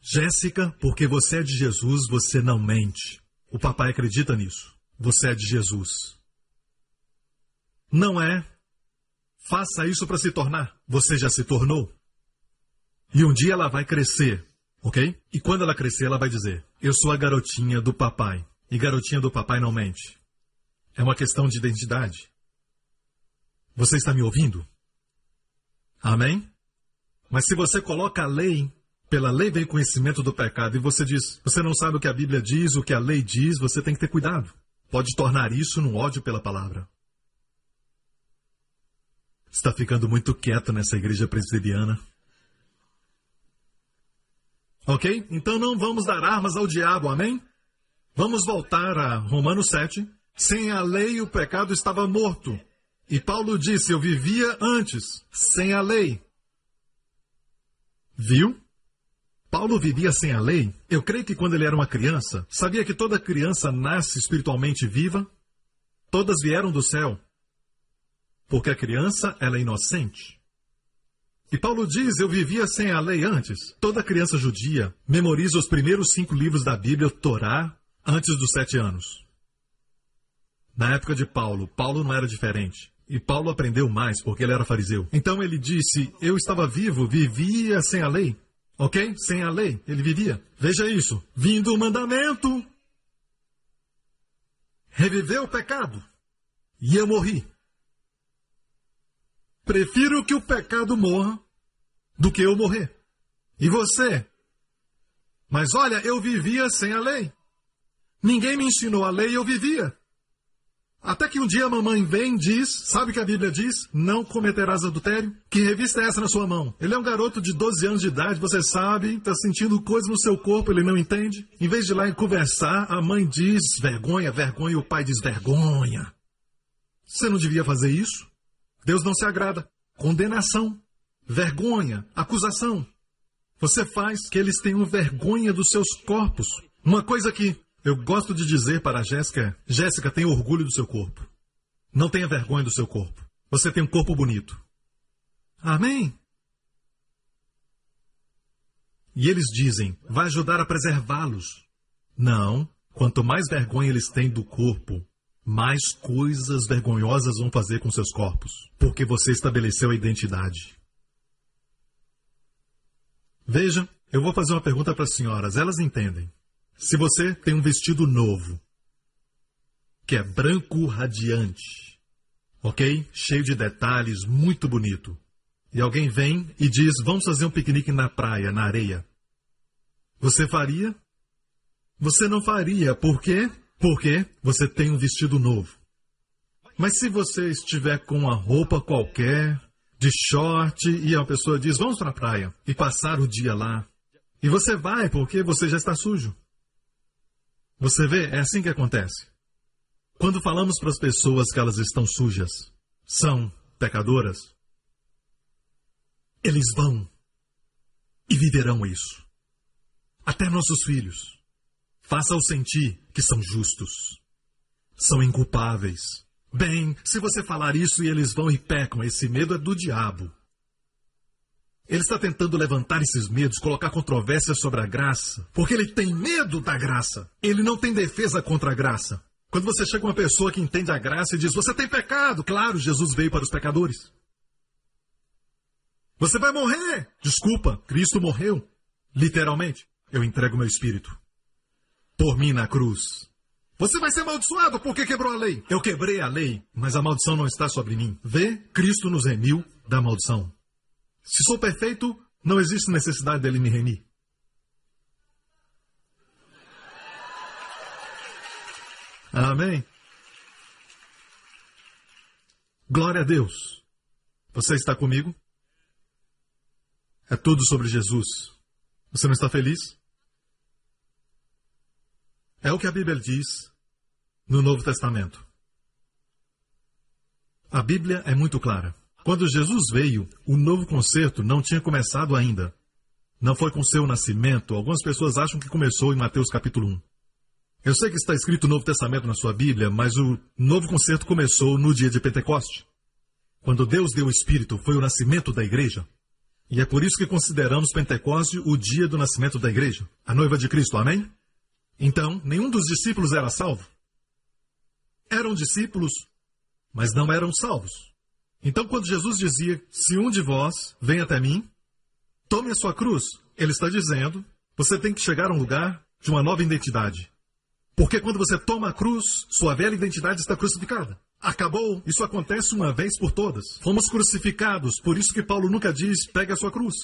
Jéssica, porque você é de Jesus, você não mente. O papai acredita nisso. Você é de Jesus. Não é. Faça isso para se tornar. Você já se tornou. E um dia ela vai crescer, ok? E quando ela crescer, ela vai dizer: Eu sou a garotinha do papai. E garotinha do papai não mente. É uma questão de identidade. Você está me ouvindo? Amém? Mas se você coloca a lei, pela lei vem conhecimento do pecado, e você diz, você não sabe o que a Bíblia diz, o que a lei diz, você tem que ter cuidado. Pode tornar isso num ódio pela palavra. Está ficando muito quieto nessa igreja presbiteriana. Ok? Então não vamos dar armas ao diabo, amém? Vamos voltar a Romanos 7, sem a lei, o pecado estava morto. E Paulo disse: Eu vivia antes, sem a lei. Viu? Paulo vivia sem a lei. Eu creio que quando ele era uma criança, sabia que toda criança nasce espiritualmente viva. Todas vieram do céu. Porque a criança, ela é inocente. E Paulo diz: Eu vivia sem a lei antes. Toda criança judia memoriza os primeiros cinco livros da Bíblia, Torá, antes dos sete anos. Na época de Paulo, Paulo não era diferente. E Paulo aprendeu mais porque ele era fariseu. Então ele disse: Eu estava vivo, vivia sem a lei. Ok? Sem a lei, ele vivia. Veja isso. Vindo o mandamento, reviveu o pecado. E eu morri. Prefiro que o pecado morra do que eu morrer. E você? Mas olha, eu vivia sem a lei. Ninguém me ensinou a lei e eu vivia. Até que um dia a mamãe vem diz, sabe que a Bíblia diz? Não cometerás adultério? Que revista é essa na sua mão? Ele é um garoto de 12 anos de idade, você sabe, está sentindo coisas no seu corpo, ele não entende. Em vez de ir lá e conversar, a mãe diz vergonha, vergonha, e o pai diz vergonha. Você não devia fazer isso? Deus não se agrada. Condenação, vergonha, acusação. Você faz que eles tenham vergonha dos seus corpos. Uma coisa que eu gosto de dizer para a Jéssica: Jéssica, tenha orgulho do seu corpo. Não tenha vergonha do seu corpo. Você tem um corpo bonito. Amém? E eles dizem: vai ajudar a preservá-los. Não. Quanto mais vergonha eles têm do corpo, mais coisas vergonhosas vão fazer com seus corpos, porque você estabeleceu a identidade. Veja, Eu vou fazer uma pergunta para as senhoras, elas entendem. Se você tem um vestido novo, que é branco radiante, ok? Cheio de detalhes, muito bonito. E alguém vem e diz: Vamos fazer um piquenique na praia, na areia. Você faria? Você não faria. Por quê? Porque você tem um vestido novo. Mas se você estiver com uma roupa qualquer, de short, e a pessoa diz: Vamos para a praia e passar o dia lá. E você vai porque você já está sujo. Você vê, é assim que acontece. Quando falamos para as pessoas que elas estão sujas, são pecadoras, eles vão e viverão isso. Até nossos filhos. Faça-os sentir que são justos. São inculpáveis. Bem, se você falar isso e eles vão e pecam, esse medo é do diabo. Ele está tentando levantar esses medos, colocar controvérsias sobre a graça, porque ele tem medo da graça. Ele não tem defesa contra a graça. Quando você chega uma pessoa que entende a graça e diz: Você tem pecado, claro, Jesus veio para os pecadores. Você vai morrer. Desculpa, Cristo morreu. Literalmente. Eu entrego meu espírito. Por mim na cruz. Você vai ser amaldiçoado porque quebrou a lei. Eu quebrei a lei, mas a maldição não está sobre mim. Vê, Cristo nos remiu da maldição. Se sou perfeito, não existe necessidade dele me remir. Amém. Glória a Deus. Você está comigo? É tudo sobre Jesus. Você não está feliz? É o que a Bíblia diz no Novo Testamento. A Bíblia é muito clara. Quando Jesus veio, o novo concerto não tinha começado ainda. Não foi com seu nascimento. Algumas pessoas acham que começou em Mateus capítulo 1. Eu sei que está escrito o Novo Testamento na sua Bíblia, mas o novo concerto começou no dia de Pentecoste. Quando Deus deu o Espírito, foi o nascimento da igreja. E é por isso que consideramos Pentecoste o dia do nascimento da igreja, a noiva de Cristo, amém? Então, nenhum dos discípulos era salvo. Eram discípulos, mas não eram salvos. Então, quando Jesus dizia: Se um de vós vem até mim, tome a sua cruz, ele está dizendo: você tem que chegar a um lugar de uma nova identidade. Porque quando você toma a cruz, sua velha identidade está crucificada. Acabou. Isso acontece uma vez por todas. Fomos crucificados, por isso que Paulo nunca diz: pegue a sua cruz.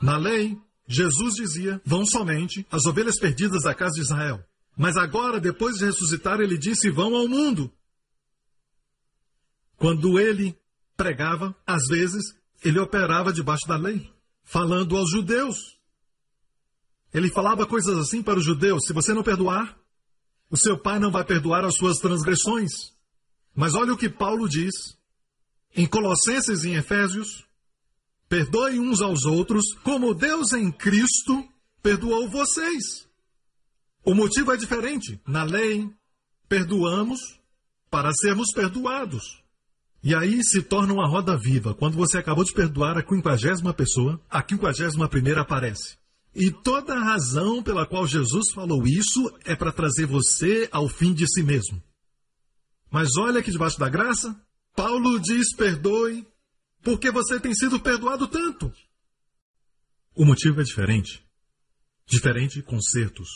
Na lei, Jesus dizia: vão somente as ovelhas perdidas da casa de Israel. Mas agora, depois de ressuscitar, ele disse: vão ao mundo. Quando ele pregava, às vezes, ele operava debaixo da lei, falando aos judeus. Ele falava coisas assim para os judeus: se você não perdoar, o seu pai não vai perdoar as suas transgressões. Mas olha o que Paulo diz em Colossenses e em Efésios: perdoem uns aos outros, como Deus em Cristo perdoou vocês. O motivo é diferente. Na lei, perdoamos para sermos perdoados. E aí se torna uma roda viva. Quando você acabou de perdoar a quinquagésima pessoa, a quinquagésima primeira aparece. E toda a razão pela qual Jesus falou isso é para trazer você ao fim de si mesmo. Mas olha que debaixo da graça, Paulo diz: perdoe, porque você tem sido perdoado tanto. O motivo é diferente. Diferente concertos.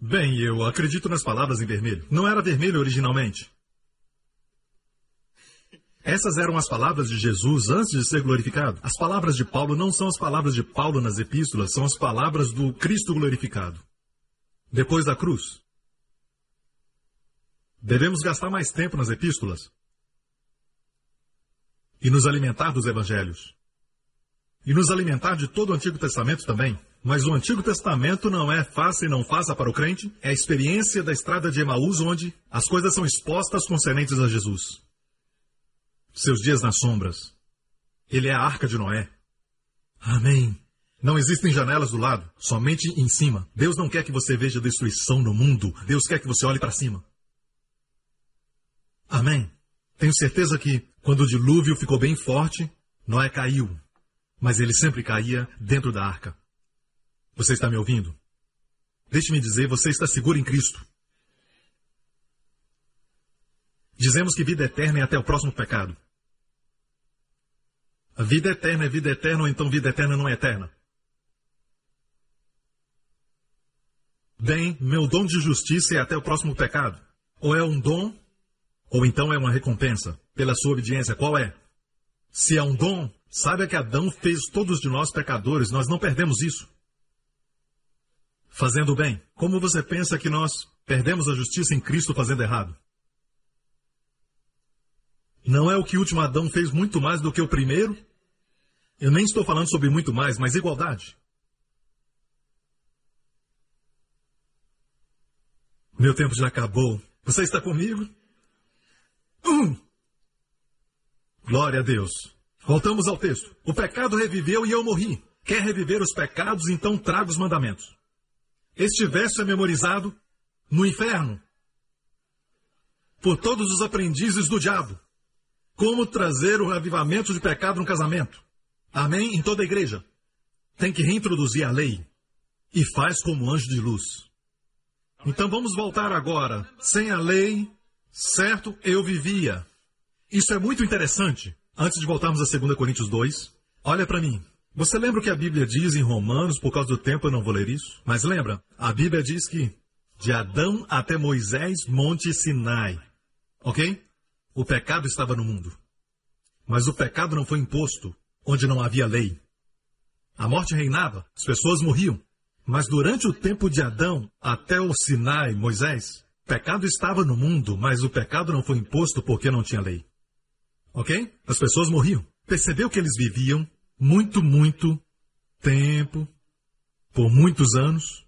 Bem, eu acredito nas palavras em vermelho. Não era vermelho originalmente. Essas eram as palavras de Jesus antes de ser glorificado. As palavras de Paulo não são as palavras de Paulo nas epístolas, são as palavras do Cristo glorificado. Depois da cruz. Devemos gastar mais tempo nas epístolas e nos alimentar dos evangelhos. E nos alimentar de todo o Antigo Testamento também. Mas o Antigo Testamento não é faça e não faça para o crente, é a experiência da estrada de Emaús onde as coisas são expostas concernentes a Jesus seus dias nas sombras. Ele é a arca de Noé. Amém. Não existem janelas do lado, somente em cima. Deus não quer que você veja destruição no mundo. Deus quer que você olhe para cima. Amém. Tenho certeza que, quando o dilúvio ficou bem forte, Noé caiu. Mas ele sempre caía dentro da arca. Você está me ouvindo? Deixe-me dizer, você está seguro em Cristo. Dizemos que vida eterna é até o próximo pecado. A vida eterna é vida eterna ou então vida eterna não é eterna? Bem, meu dom de justiça é até o próximo pecado. Ou é um dom, ou então é uma recompensa pela sua obediência. Qual é? Se é um dom, saiba que Adão fez todos de nós pecadores, nós não perdemos isso. Fazendo bem. Como você pensa que nós perdemos a justiça em Cristo fazendo errado? Não é o que o último Adão fez muito mais do que o primeiro? Eu nem estou falando sobre muito mais, mas igualdade. Meu tempo já acabou. Você está comigo? Um. Glória a Deus. Voltamos ao texto. O pecado reviveu e eu morri. Quer reviver os pecados, então traga os mandamentos. Este verso é memorizado no inferno por todos os aprendizes do diabo. Como trazer o avivamento de pecado no casamento? Amém? Em toda a igreja. Tem que reintroduzir a lei. E faz como anjo de luz. Então vamos voltar agora. Sem a lei, certo, eu vivia. Isso é muito interessante. Antes de voltarmos a 2 Coríntios 2, olha para mim. Você lembra o que a Bíblia diz em Romanos? Por causa do tempo eu não vou ler isso. Mas lembra? A Bíblia diz que de Adão até Moisés, Monte Sinai. Ok? O pecado estava no mundo. Mas o pecado não foi imposto onde não havia lei. A morte reinava, as pessoas morriam. Mas durante o tempo de Adão, até o Sinai, Moisés, pecado estava no mundo, mas o pecado não foi imposto porque não tinha lei. Ok? As pessoas morriam. Percebeu que eles viviam muito, muito tempo, por muitos anos.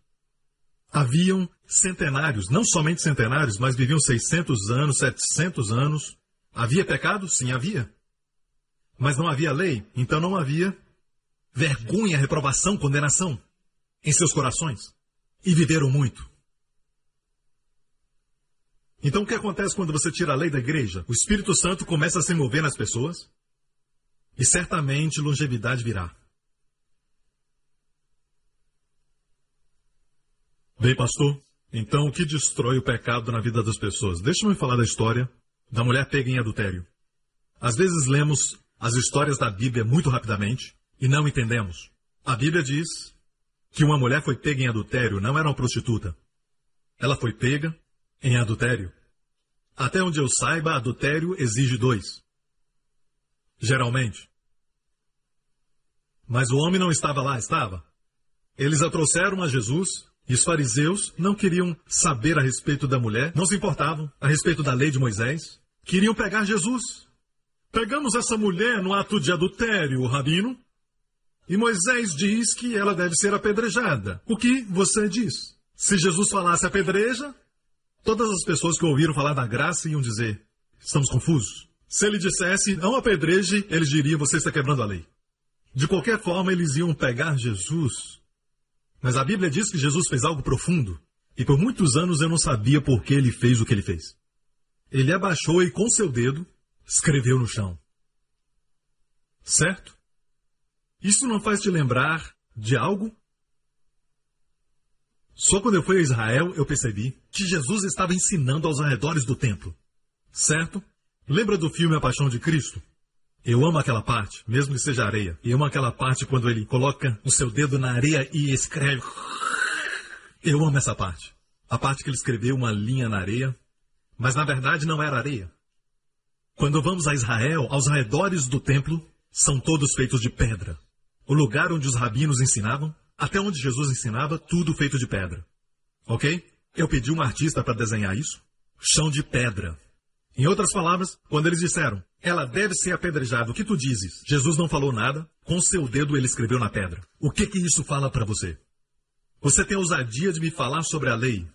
Haviam centenários, não somente centenários, mas viviam 600 anos, 700 anos. Havia pecado? Sim, havia. Mas não havia lei, então não havia vergonha, reprovação, condenação em seus corações e viveram muito. Então o que acontece quando você tira a lei da igreja? O Espírito Santo começa a se mover nas pessoas e certamente longevidade virá. Bem, pastor, então o que destrói o pecado na vida das pessoas? Deixa-me falar da história da mulher pega em adultério. Às vezes lemos as histórias da Bíblia muito rapidamente e não entendemos. A Bíblia diz que uma mulher foi pega em adultério não era uma prostituta. Ela foi pega em adultério. Até onde eu saiba, adultério exige dois. Geralmente. Mas o homem não estava lá, estava? Eles a trouxeram a Jesus e os fariseus não queriam saber a respeito da mulher, não se importavam a respeito da lei de Moisés. Queriam pegar Jesus. Pegamos essa mulher no ato de adultério, rabino, e Moisés diz que ela deve ser apedrejada. O que você diz? Se Jesus falasse apedreja, todas as pessoas que ouviram falar da graça iam dizer: estamos confusos. Se ele dissesse não apedreje, eles diriam: você está quebrando a lei. De qualquer forma, eles iam pegar Jesus. Mas a Bíblia diz que Jesus fez algo profundo. E por muitos anos eu não sabia por que ele fez o que ele fez. Ele abaixou e com seu dedo escreveu no chão. Certo? Isso não faz te lembrar de algo? Só quando eu fui a Israel eu percebi que Jesus estava ensinando aos arredores do templo. Certo? Lembra do filme A Paixão de Cristo? Eu amo aquela parte, mesmo que seja areia. E amo aquela parte quando ele coloca o seu dedo na areia e escreve. Eu amo essa parte. A parte que ele escreveu uma linha na areia, mas na verdade não era areia. Quando vamos a Israel, aos arredores do templo, são todos feitos de pedra o lugar onde os rabinos ensinavam, até onde Jesus ensinava, tudo feito de pedra. Ok? Eu pedi um artista para desenhar isso. Chão de pedra. Em outras palavras, quando eles disseram, ela deve ser apedrejada, o que tu dizes? Jesus não falou nada, com seu dedo ele escreveu na pedra. O que que isso fala para você? Você tem ousadia de me falar sobre a lei.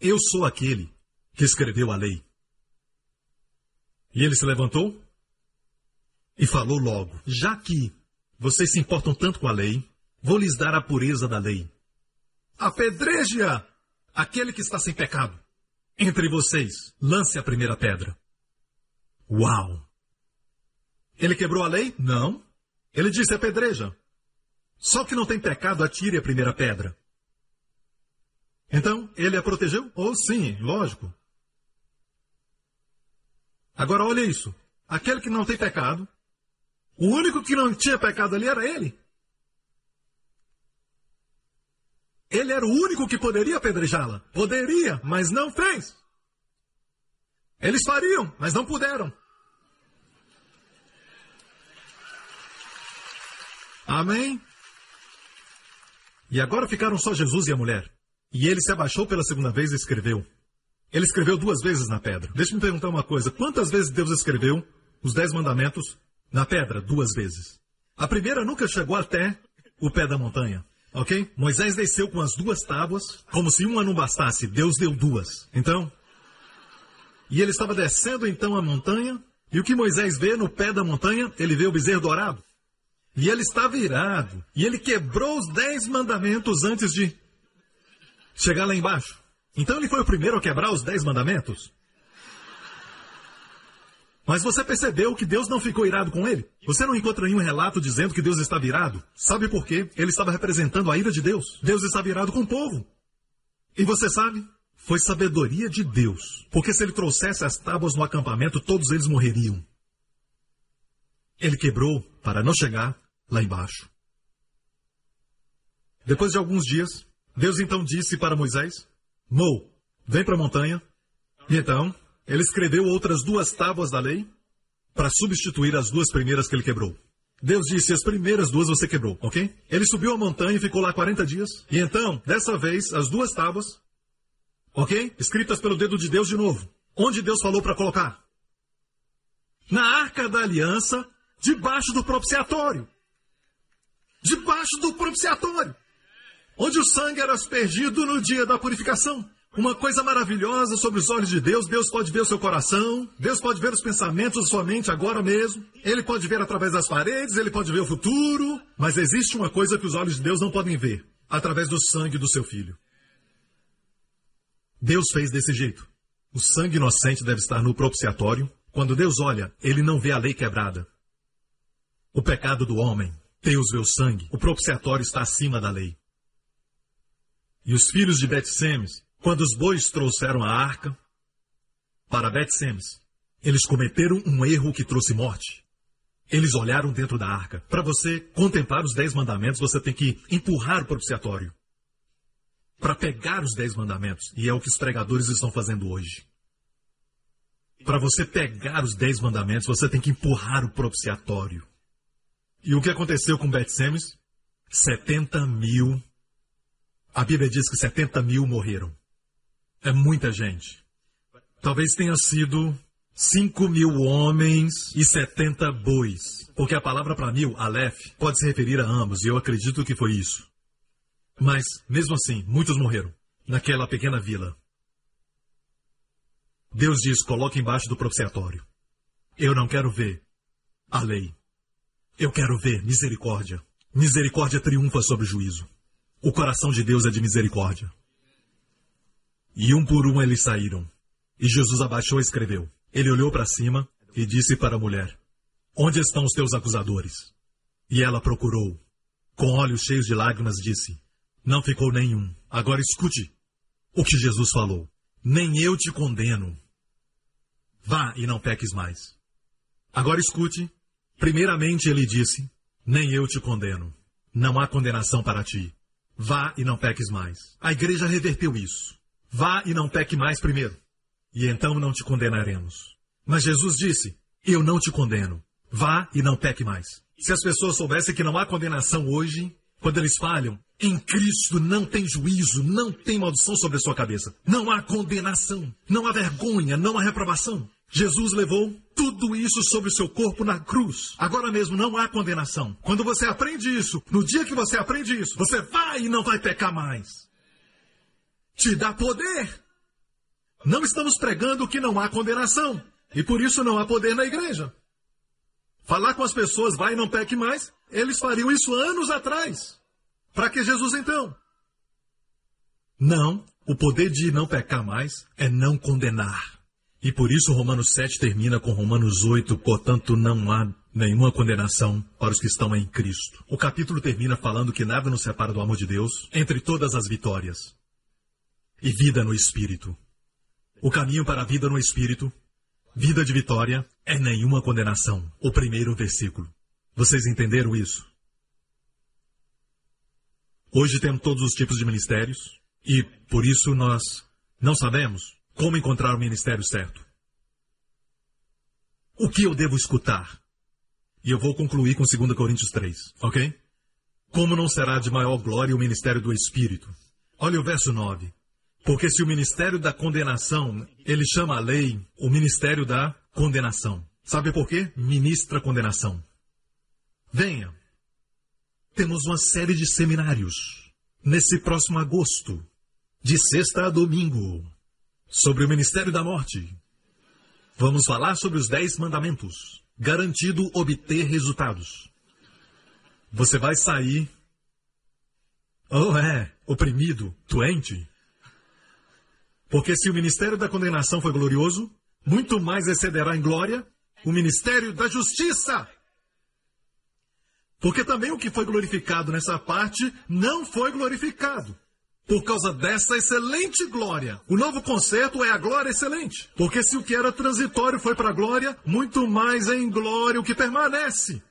Eu sou aquele que escreveu a lei. E ele se levantou e falou logo: Já que vocês se importam tanto com a lei, vou lhes dar a pureza da lei. Apedreje-a! Aquele que está sem pecado. Entre vocês, lance a primeira pedra. Uau! Ele quebrou a lei? Não. Ele disse apedreja. Só que não tem pecado, atire a primeira pedra. Então, ele a protegeu? Oh, sim, lógico. Agora olha isso. Aquele que não tem pecado, O único que não tinha pecado ali era ele. Ele era o único que poderia apedrejá-la. Poderia, mas não fez. Eles fariam, mas não puderam. Amém? E agora ficaram só Jesus e a mulher. E ele se abaixou pela segunda vez e escreveu. Ele escreveu duas vezes na pedra. Deixa eu me perguntar uma coisa. Quantas vezes Deus escreveu os dez mandamentos na pedra? Duas vezes. A primeira nunca chegou até o pé da montanha. Ok? Moisés desceu com as duas tábuas, como se uma não bastasse. Deus deu duas. Então, e ele estava descendo então a montanha, e o que Moisés vê no pé da montanha? Ele vê o bezerro dourado. E ele está virado. E ele quebrou os dez mandamentos antes de chegar lá embaixo. Então ele foi o primeiro a quebrar os dez mandamentos? Mas você percebeu que Deus não ficou irado com ele? Você não encontra nenhum relato dizendo que Deus está virado? Sabe por quê? Ele estava representando a ira de Deus. Deus está virado com o povo. E você sabe? Foi sabedoria de Deus. Porque se ele trouxesse as tábuas no acampamento, todos eles morreriam. Ele quebrou para não chegar lá embaixo. Depois de alguns dias, Deus então disse para Moisés: Mo, vem para a montanha. E então, ele escreveu outras duas tábuas da lei para substituir as duas primeiras que ele quebrou. Deus disse: as primeiras duas você quebrou, ok? Ele subiu a montanha e ficou lá 40 dias. E então, dessa vez, as duas tábuas, ok? Escritas pelo dedo de Deus de novo. Onde Deus falou para colocar? Na arca da aliança, debaixo do propiciatório. Debaixo do propiciatório. Onde o sangue era aspergido no dia da purificação. Uma coisa maravilhosa sobre os olhos de Deus. Deus pode ver o seu coração. Deus pode ver os pensamentos da sua mente agora mesmo. Ele pode ver através das paredes. Ele pode ver o futuro. Mas existe uma coisa que os olhos de Deus não podem ver: através do sangue do seu filho. Deus fez desse jeito. O sangue inocente deve estar no propiciatório. Quando Deus olha, ele não vê a lei quebrada. O pecado do homem, Deus vê o sangue. O propiciatório está acima da lei. E os filhos de Bet-Semes quando os bois trouxeram a arca para Bet-Semes, eles cometeram um erro que trouxe morte. Eles olharam dentro da arca. Para você contemplar os dez mandamentos, você tem que empurrar o propiciatório. Para pegar os dez mandamentos. E é o que os pregadores estão fazendo hoje. Para você pegar os dez mandamentos, você tem que empurrar o propiciatório. E o que aconteceu com Bet-Semes? 70 mil. A Bíblia diz que 70 mil morreram. É muita gente. Talvez tenha sido 5 mil homens e 70 bois. Porque a palavra para mil, Aleph, pode se referir a ambos, e eu acredito que foi isso. Mas, mesmo assim, muitos morreram naquela pequena vila. Deus diz: coloque embaixo do propiciatório. Eu não quero ver a lei. Eu quero ver misericórdia. Misericórdia triunfa sobre o juízo. O coração de Deus é de misericórdia. E um por um eles saíram. E Jesus abaixou e escreveu. Ele olhou para cima e disse para a mulher: Onde estão os teus acusadores? E ela procurou. Com olhos cheios de lágrimas, disse: Não ficou nenhum. Agora escute o que Jesus falou: Nem eu te condeno. Vá e não peques mais. Agora escute. Primeiramente ele disse: Nem eu te condeno. Não há condenação para ti. Vá e não peques mais. A igreja reverteu isso. Vá e não peque mais primeiro, e então não te condenaremos. Mas Jesus disse: Eu não te condeno. Vá e não peque mais. Se as pessoas soubessem que não há condenação hoje, quando eles falham, em Cristo não tem juízo, não tem maldição sobre a sua cabeça. Não há condenação, não há vergonha, não há reprovação. Jesus levou tudo isso sobre o seu corpo na cruz. Agora mesmo não há condenação. Quando você aprende isso, no dia que você aprende isso, você vai e não vai pecar mais te dá poder. Não estamos pregando que não há condenação. E por isso não há poder na igreja. Falar com as pessoas, vai e não peque mais, eles fariam isso anos atrás. Para que Jesus então? Não, o poder de não pecar mais é não condenar. E por isso Romanos 7 termina com Romanos 8, portanto não há nenhuma condenação para os que estão em Cristo. O capítulo termina falando que nada nos separa do amor de Deus entre todas as vitórias e vida no Espírito. O caminho para a vida no Espírito, vida de vitória, é nenhuma condenação. O primeiro versículo. Vocês entenderam isso? Hoje temos todos os tipos de ministérios e por isso nós não sabemos como encontrar o ministério certo. O que eu devo escutar? E eu vou concluir com 2 Coríntios 3, ok? Como não será de maior glória o ministério do Espírito? Olha o verso 9. Porque se o ministério da condenação, ele chama a lei o ministério da condenação. Sabe por quê? Ministra condenação. Venha. Temos uma série de seminários nesse próximo agosto, de sexta a domingo, sobre o ministério da morte. Vamos falar sobre os dez mandamentos, garantido obter resultados. Você vai sair, oh é, oprimido, doente. Porque se o ministério da condenação foi glorioso, muito mais excederá em glória o ministério da justiça. Porque também o que foi glorificado nessa parte não foi glorificado. Por causa dessa excelente glória. O novo concerto é a glória excelente. Porque se o que era transitório foi para a glória, muito mais é em glória o que permanece.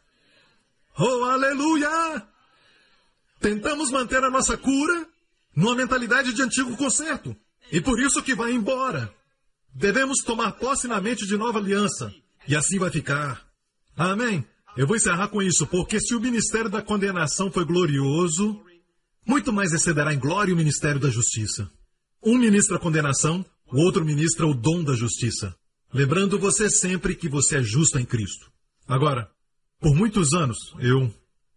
Oh, aleluia! Tentamos manter a nossa cura numa mentalidade de antigo concerto. E por isso que vai embora. Devemos tomar posse na mente de nova aliança. E assim vai ficar. Amém? Eu vou encerrar com isso, porque se o ministério da condenação foi glorioso, muito mais excederá em glória o ministério da justiça. Um ministra a condenação, o outro ministra o dom da justiça. Lembrando você sempre que você é justo em Cristo. Agora, por muitos anos, eu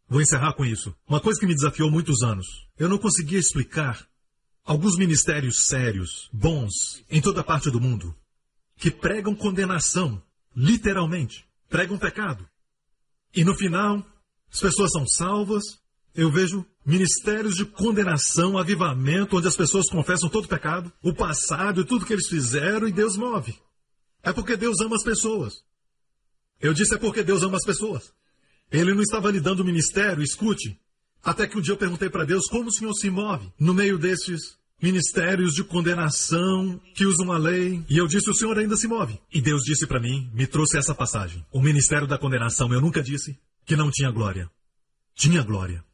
vou encerrar com isso. Uma coisa que me desafiou muitos anos. Eu não conseguia explicar alguns ministérios sérios, bons, em toda parte do mundo, que pregam condenação, literalmente, pregam pecado. E no final, as pessoas são salvas. Eu vejo ministérios de condenação, avivamento, onde as pessoas confessam todo o pecado, o passado e tudo que eles fizeram, e Deus move. É porque Deus ama as pessoas. Eu disse é porque Deus ama as pessoas. Ele não estava lhe dando ministério, escute. Até que um dia eu perguntei para Deus como o Senhor se move no meio desses ministérios de condenação que usam a lei. E eu disse: O Senhor ainda se move. E Deus disse para mim, me trouxe essa passagem. O ministério da condenação, eu nunca disse que não tinha glória. Tinha glória.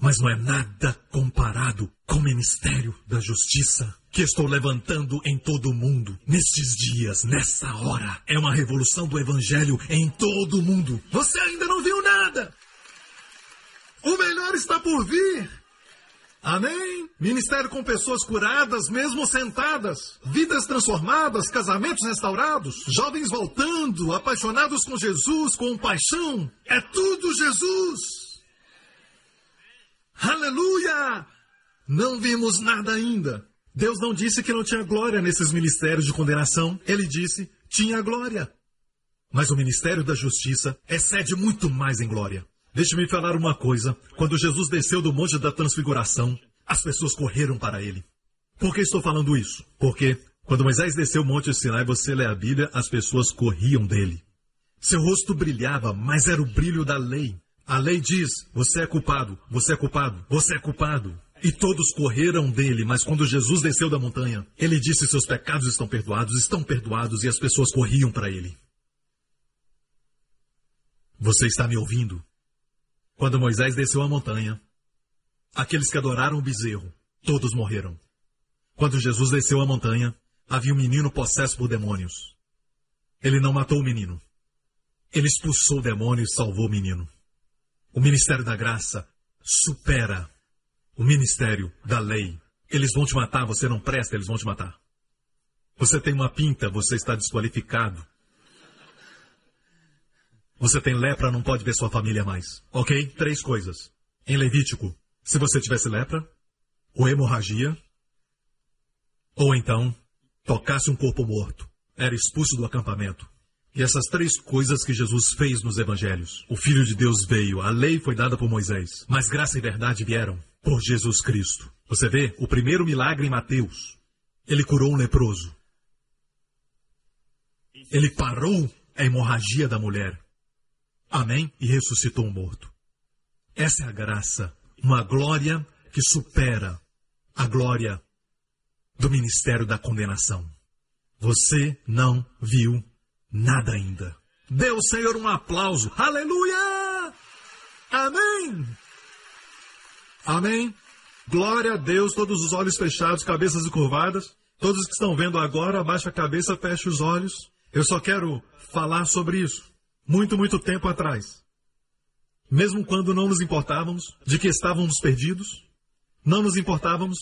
Mas não é nada comparado com o ministério da justiça que estou levantando em todo o mundo, nestes dias, nessa hora. É uma revolução do evangelho em todo o mundo. Você ainda não viu nada. O melhor está por vir. Amém? Ministério com pessoas curadas, mesmo sentadas, vidas transformadas, casamentos restaurados, jovens voltando, apaixonados com Jesus, com paixão. É tudo Jesus. Aleluia! Não vimos nada ainda. Deus não disse que não tinha glória nesses ministérios de condenação. Ele disse: tinha glória. Mas o ministério da justiça excede muito mais em glória. Deixe-me falar uma coisa. Quando Jesus desceu do Monte da Transfiguração, as pessoas correram para ele. Por que estou falando isso? Porque quando Moisés desceu o Monte Sinai, você lê a Bíblia, as pessoas corriam dele. Seu rosto brilhava, mas era o brilho da lei. A lei diz: você é culpado, você é culpado, você é culpado. E todos correram dele, mas quando Jesus desceu da montanha, ele disse: seus pecados estão perdoados, estão perdoados, e as pessoas corriam para ele. Você está me ouvindo? Quando Moisés desceu a montanha, aqueles que adoraram o bezerro, todos morreram. Quando Jesus desceu a montanha, havia um menino possesso por demônios. Ele não matou o menino. Ele expulsou o demônio e salvou o menino. O ministério da graça supera o ministério da lei. Eles vão te matar, você não presta, eles vão te matar. Você tem uma pinta, você está desqualificado. Você tem lepra, não pode ver sua família mais. Ok? Três coisas. Em Levítico, se você tivesse lepra, ou hemorragia, ou então tocasse um corpo morto, era expulso do acampamento. E essas três coisas que Jesus fez nos evangelhos. O Filho de Deus veio, a lei foi dada por Moisés, mas graça e verdade vieram por Jesus Cristo. Você vê o primeiro milagre em Mateus. Ele curou um leproso. Ele parou a hemorragia da mulher. Amém? E ressuscitou um morto. Essa é a graça, uma glória que supera a glória do ministério da condenação. Você não viu nada ainda. Dê ao Senhor um aplauso. Aleluia! Amém! Amém? Glória a Deus, todos os olhos fechados, cabeças curvadas. Todos que estão vendo agora, abaixa a cabeça, fecha os olhos. Eu só quero falar sobre isso. Muito, muito tempo atrás. Mesmo quando não nos importávamos de que estávamos perdidos, não nos importávamos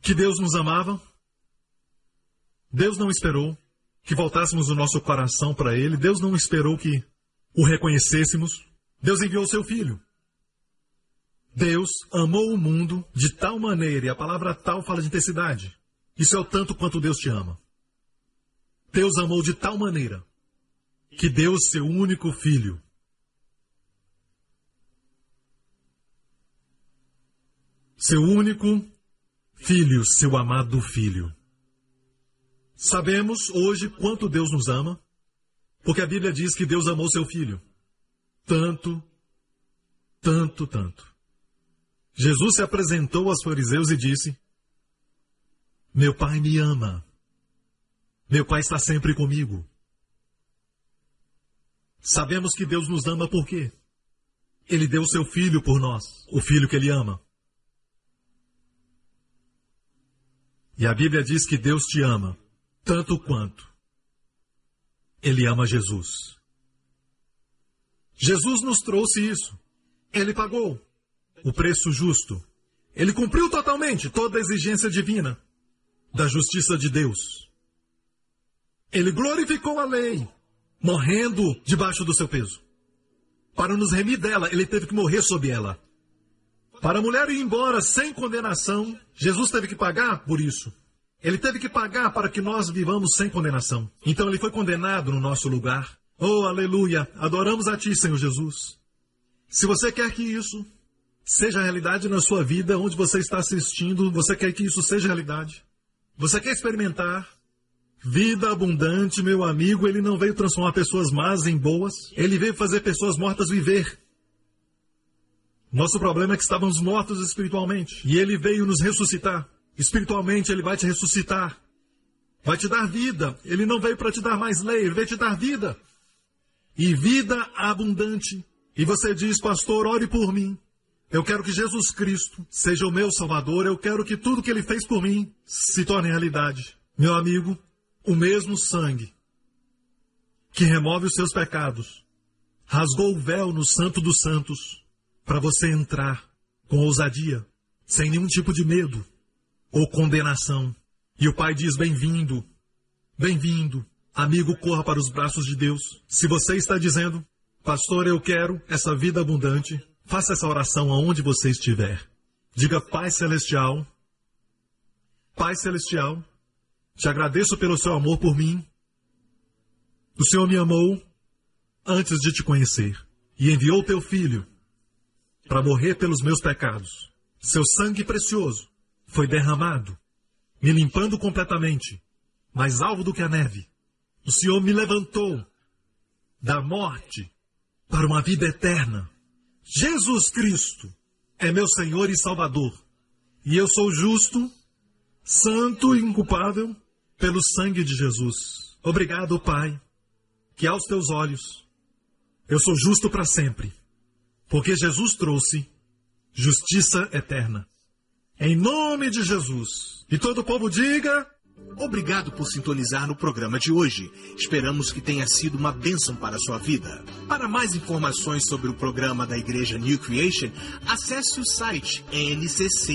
que Deus nos amava, Deus não esperou que voltássemos o nosso coração para Ele, Deus não esperou que o reconhecêssemos, Deus enviou seu Filho. Deus amou o mundo de tal maneira, e a palavra tal fala de intensidade. Isso é o tanto quanto Deus te ama. Deus amou de tal maneira que deu o seu único filho. Seu único filho, seu amado filho. Sabemos hoje quanto Deus nos ama, porque a Bíblia diz que Deus amou seu filho. Tanto, tanto, tanto. Jesus se apresentou aos fariseus e disse: Meu pai me ama. Meu pai está sempre comigo. Sabemos que Deus nos ama por quê? Ele deu seu filho por nós, o filho que ele ama. E a Bíblia diz que Deus te ama tanto quanto ele ama Jesus. Jesus nos trouxe isso. Ele pagou o preço justo. Ele cumpriu totalmente toda a exigência divina da justiça de Deus. Ele glorificou a lei, morrendo debaixo do seu peso. Para nos remir dela, ele teve que morrer sob ela. Para a mulher ir embora sem condenação, Jesus teve que pagar por isso. Ele teve que pagar para que nós vivamos sem condenação. Então ele foi condenado no nosso lugar. Oh, aleluia! Adoramos a Ti, Senhor Jesus. Se você quer que isso seja realidade na sua vida, onde você está assistindo, você quer que isso seja realidade? Você quer experimentar vida abundante, meu amigo? Ele não veio transformar pessoas más em boas, ele veio fazer pessoas mortas viver. Nosso problema é que estávamos mortos espiritualmente e ele veio nos ressuscitar. Espiritualmente, ele vai te ressuscitar, vai te dar vida. Ele não veio para te dar mais lei, ele veio te dar vida e vida abundante. E você diz, pastor, ore por mim. Eu quero que Jesus Cristo seja o meu Salvador. Eu quero que tudo que Ele fez por mim se torne realidade. Meu amigo, o mesmo sangue que remove os seus pecados rasgou o véu no Santo dos Santos para você entrar com ousadia, sem nenhum tipo de medo ou condenação. E o Pai diz: Bem-vindo, bem-vindo, amigo, corra para os braços de Deus. Se você está dizendo, Pastor, eu quero essa vida abundante, Faça essa oração aonde você estiver. Diga, Pai Celestial, Pai Celestial, te agradeço pelo seu amor por mim. O Senhor me amou antes de te conhecer e enviou teu filho para morrer pelos meus pecados. Seu sangue precioso foi derramado, me limpando completamente, mais alvo do que a neve. O Senhor me levantou da morte para uma vida eterna. Jesus Cristo é meu Senhor e Salvador. E eu sou justo, santo e inculpável pelo sangue de Jesus. Obrigado, Pai, que aos teus olhos eu sou justo para sempre, porque Jesus trouxe justiça eterna. Em nome de Jesus. E todo o povo diga: Obrigado por sintonizar no programa de hoje. Esperamos que tenha sido uma bênção para a sua vida. Para mais informações sobre o programa da Igreja New Creation, acesse o site ncctv.org.sg.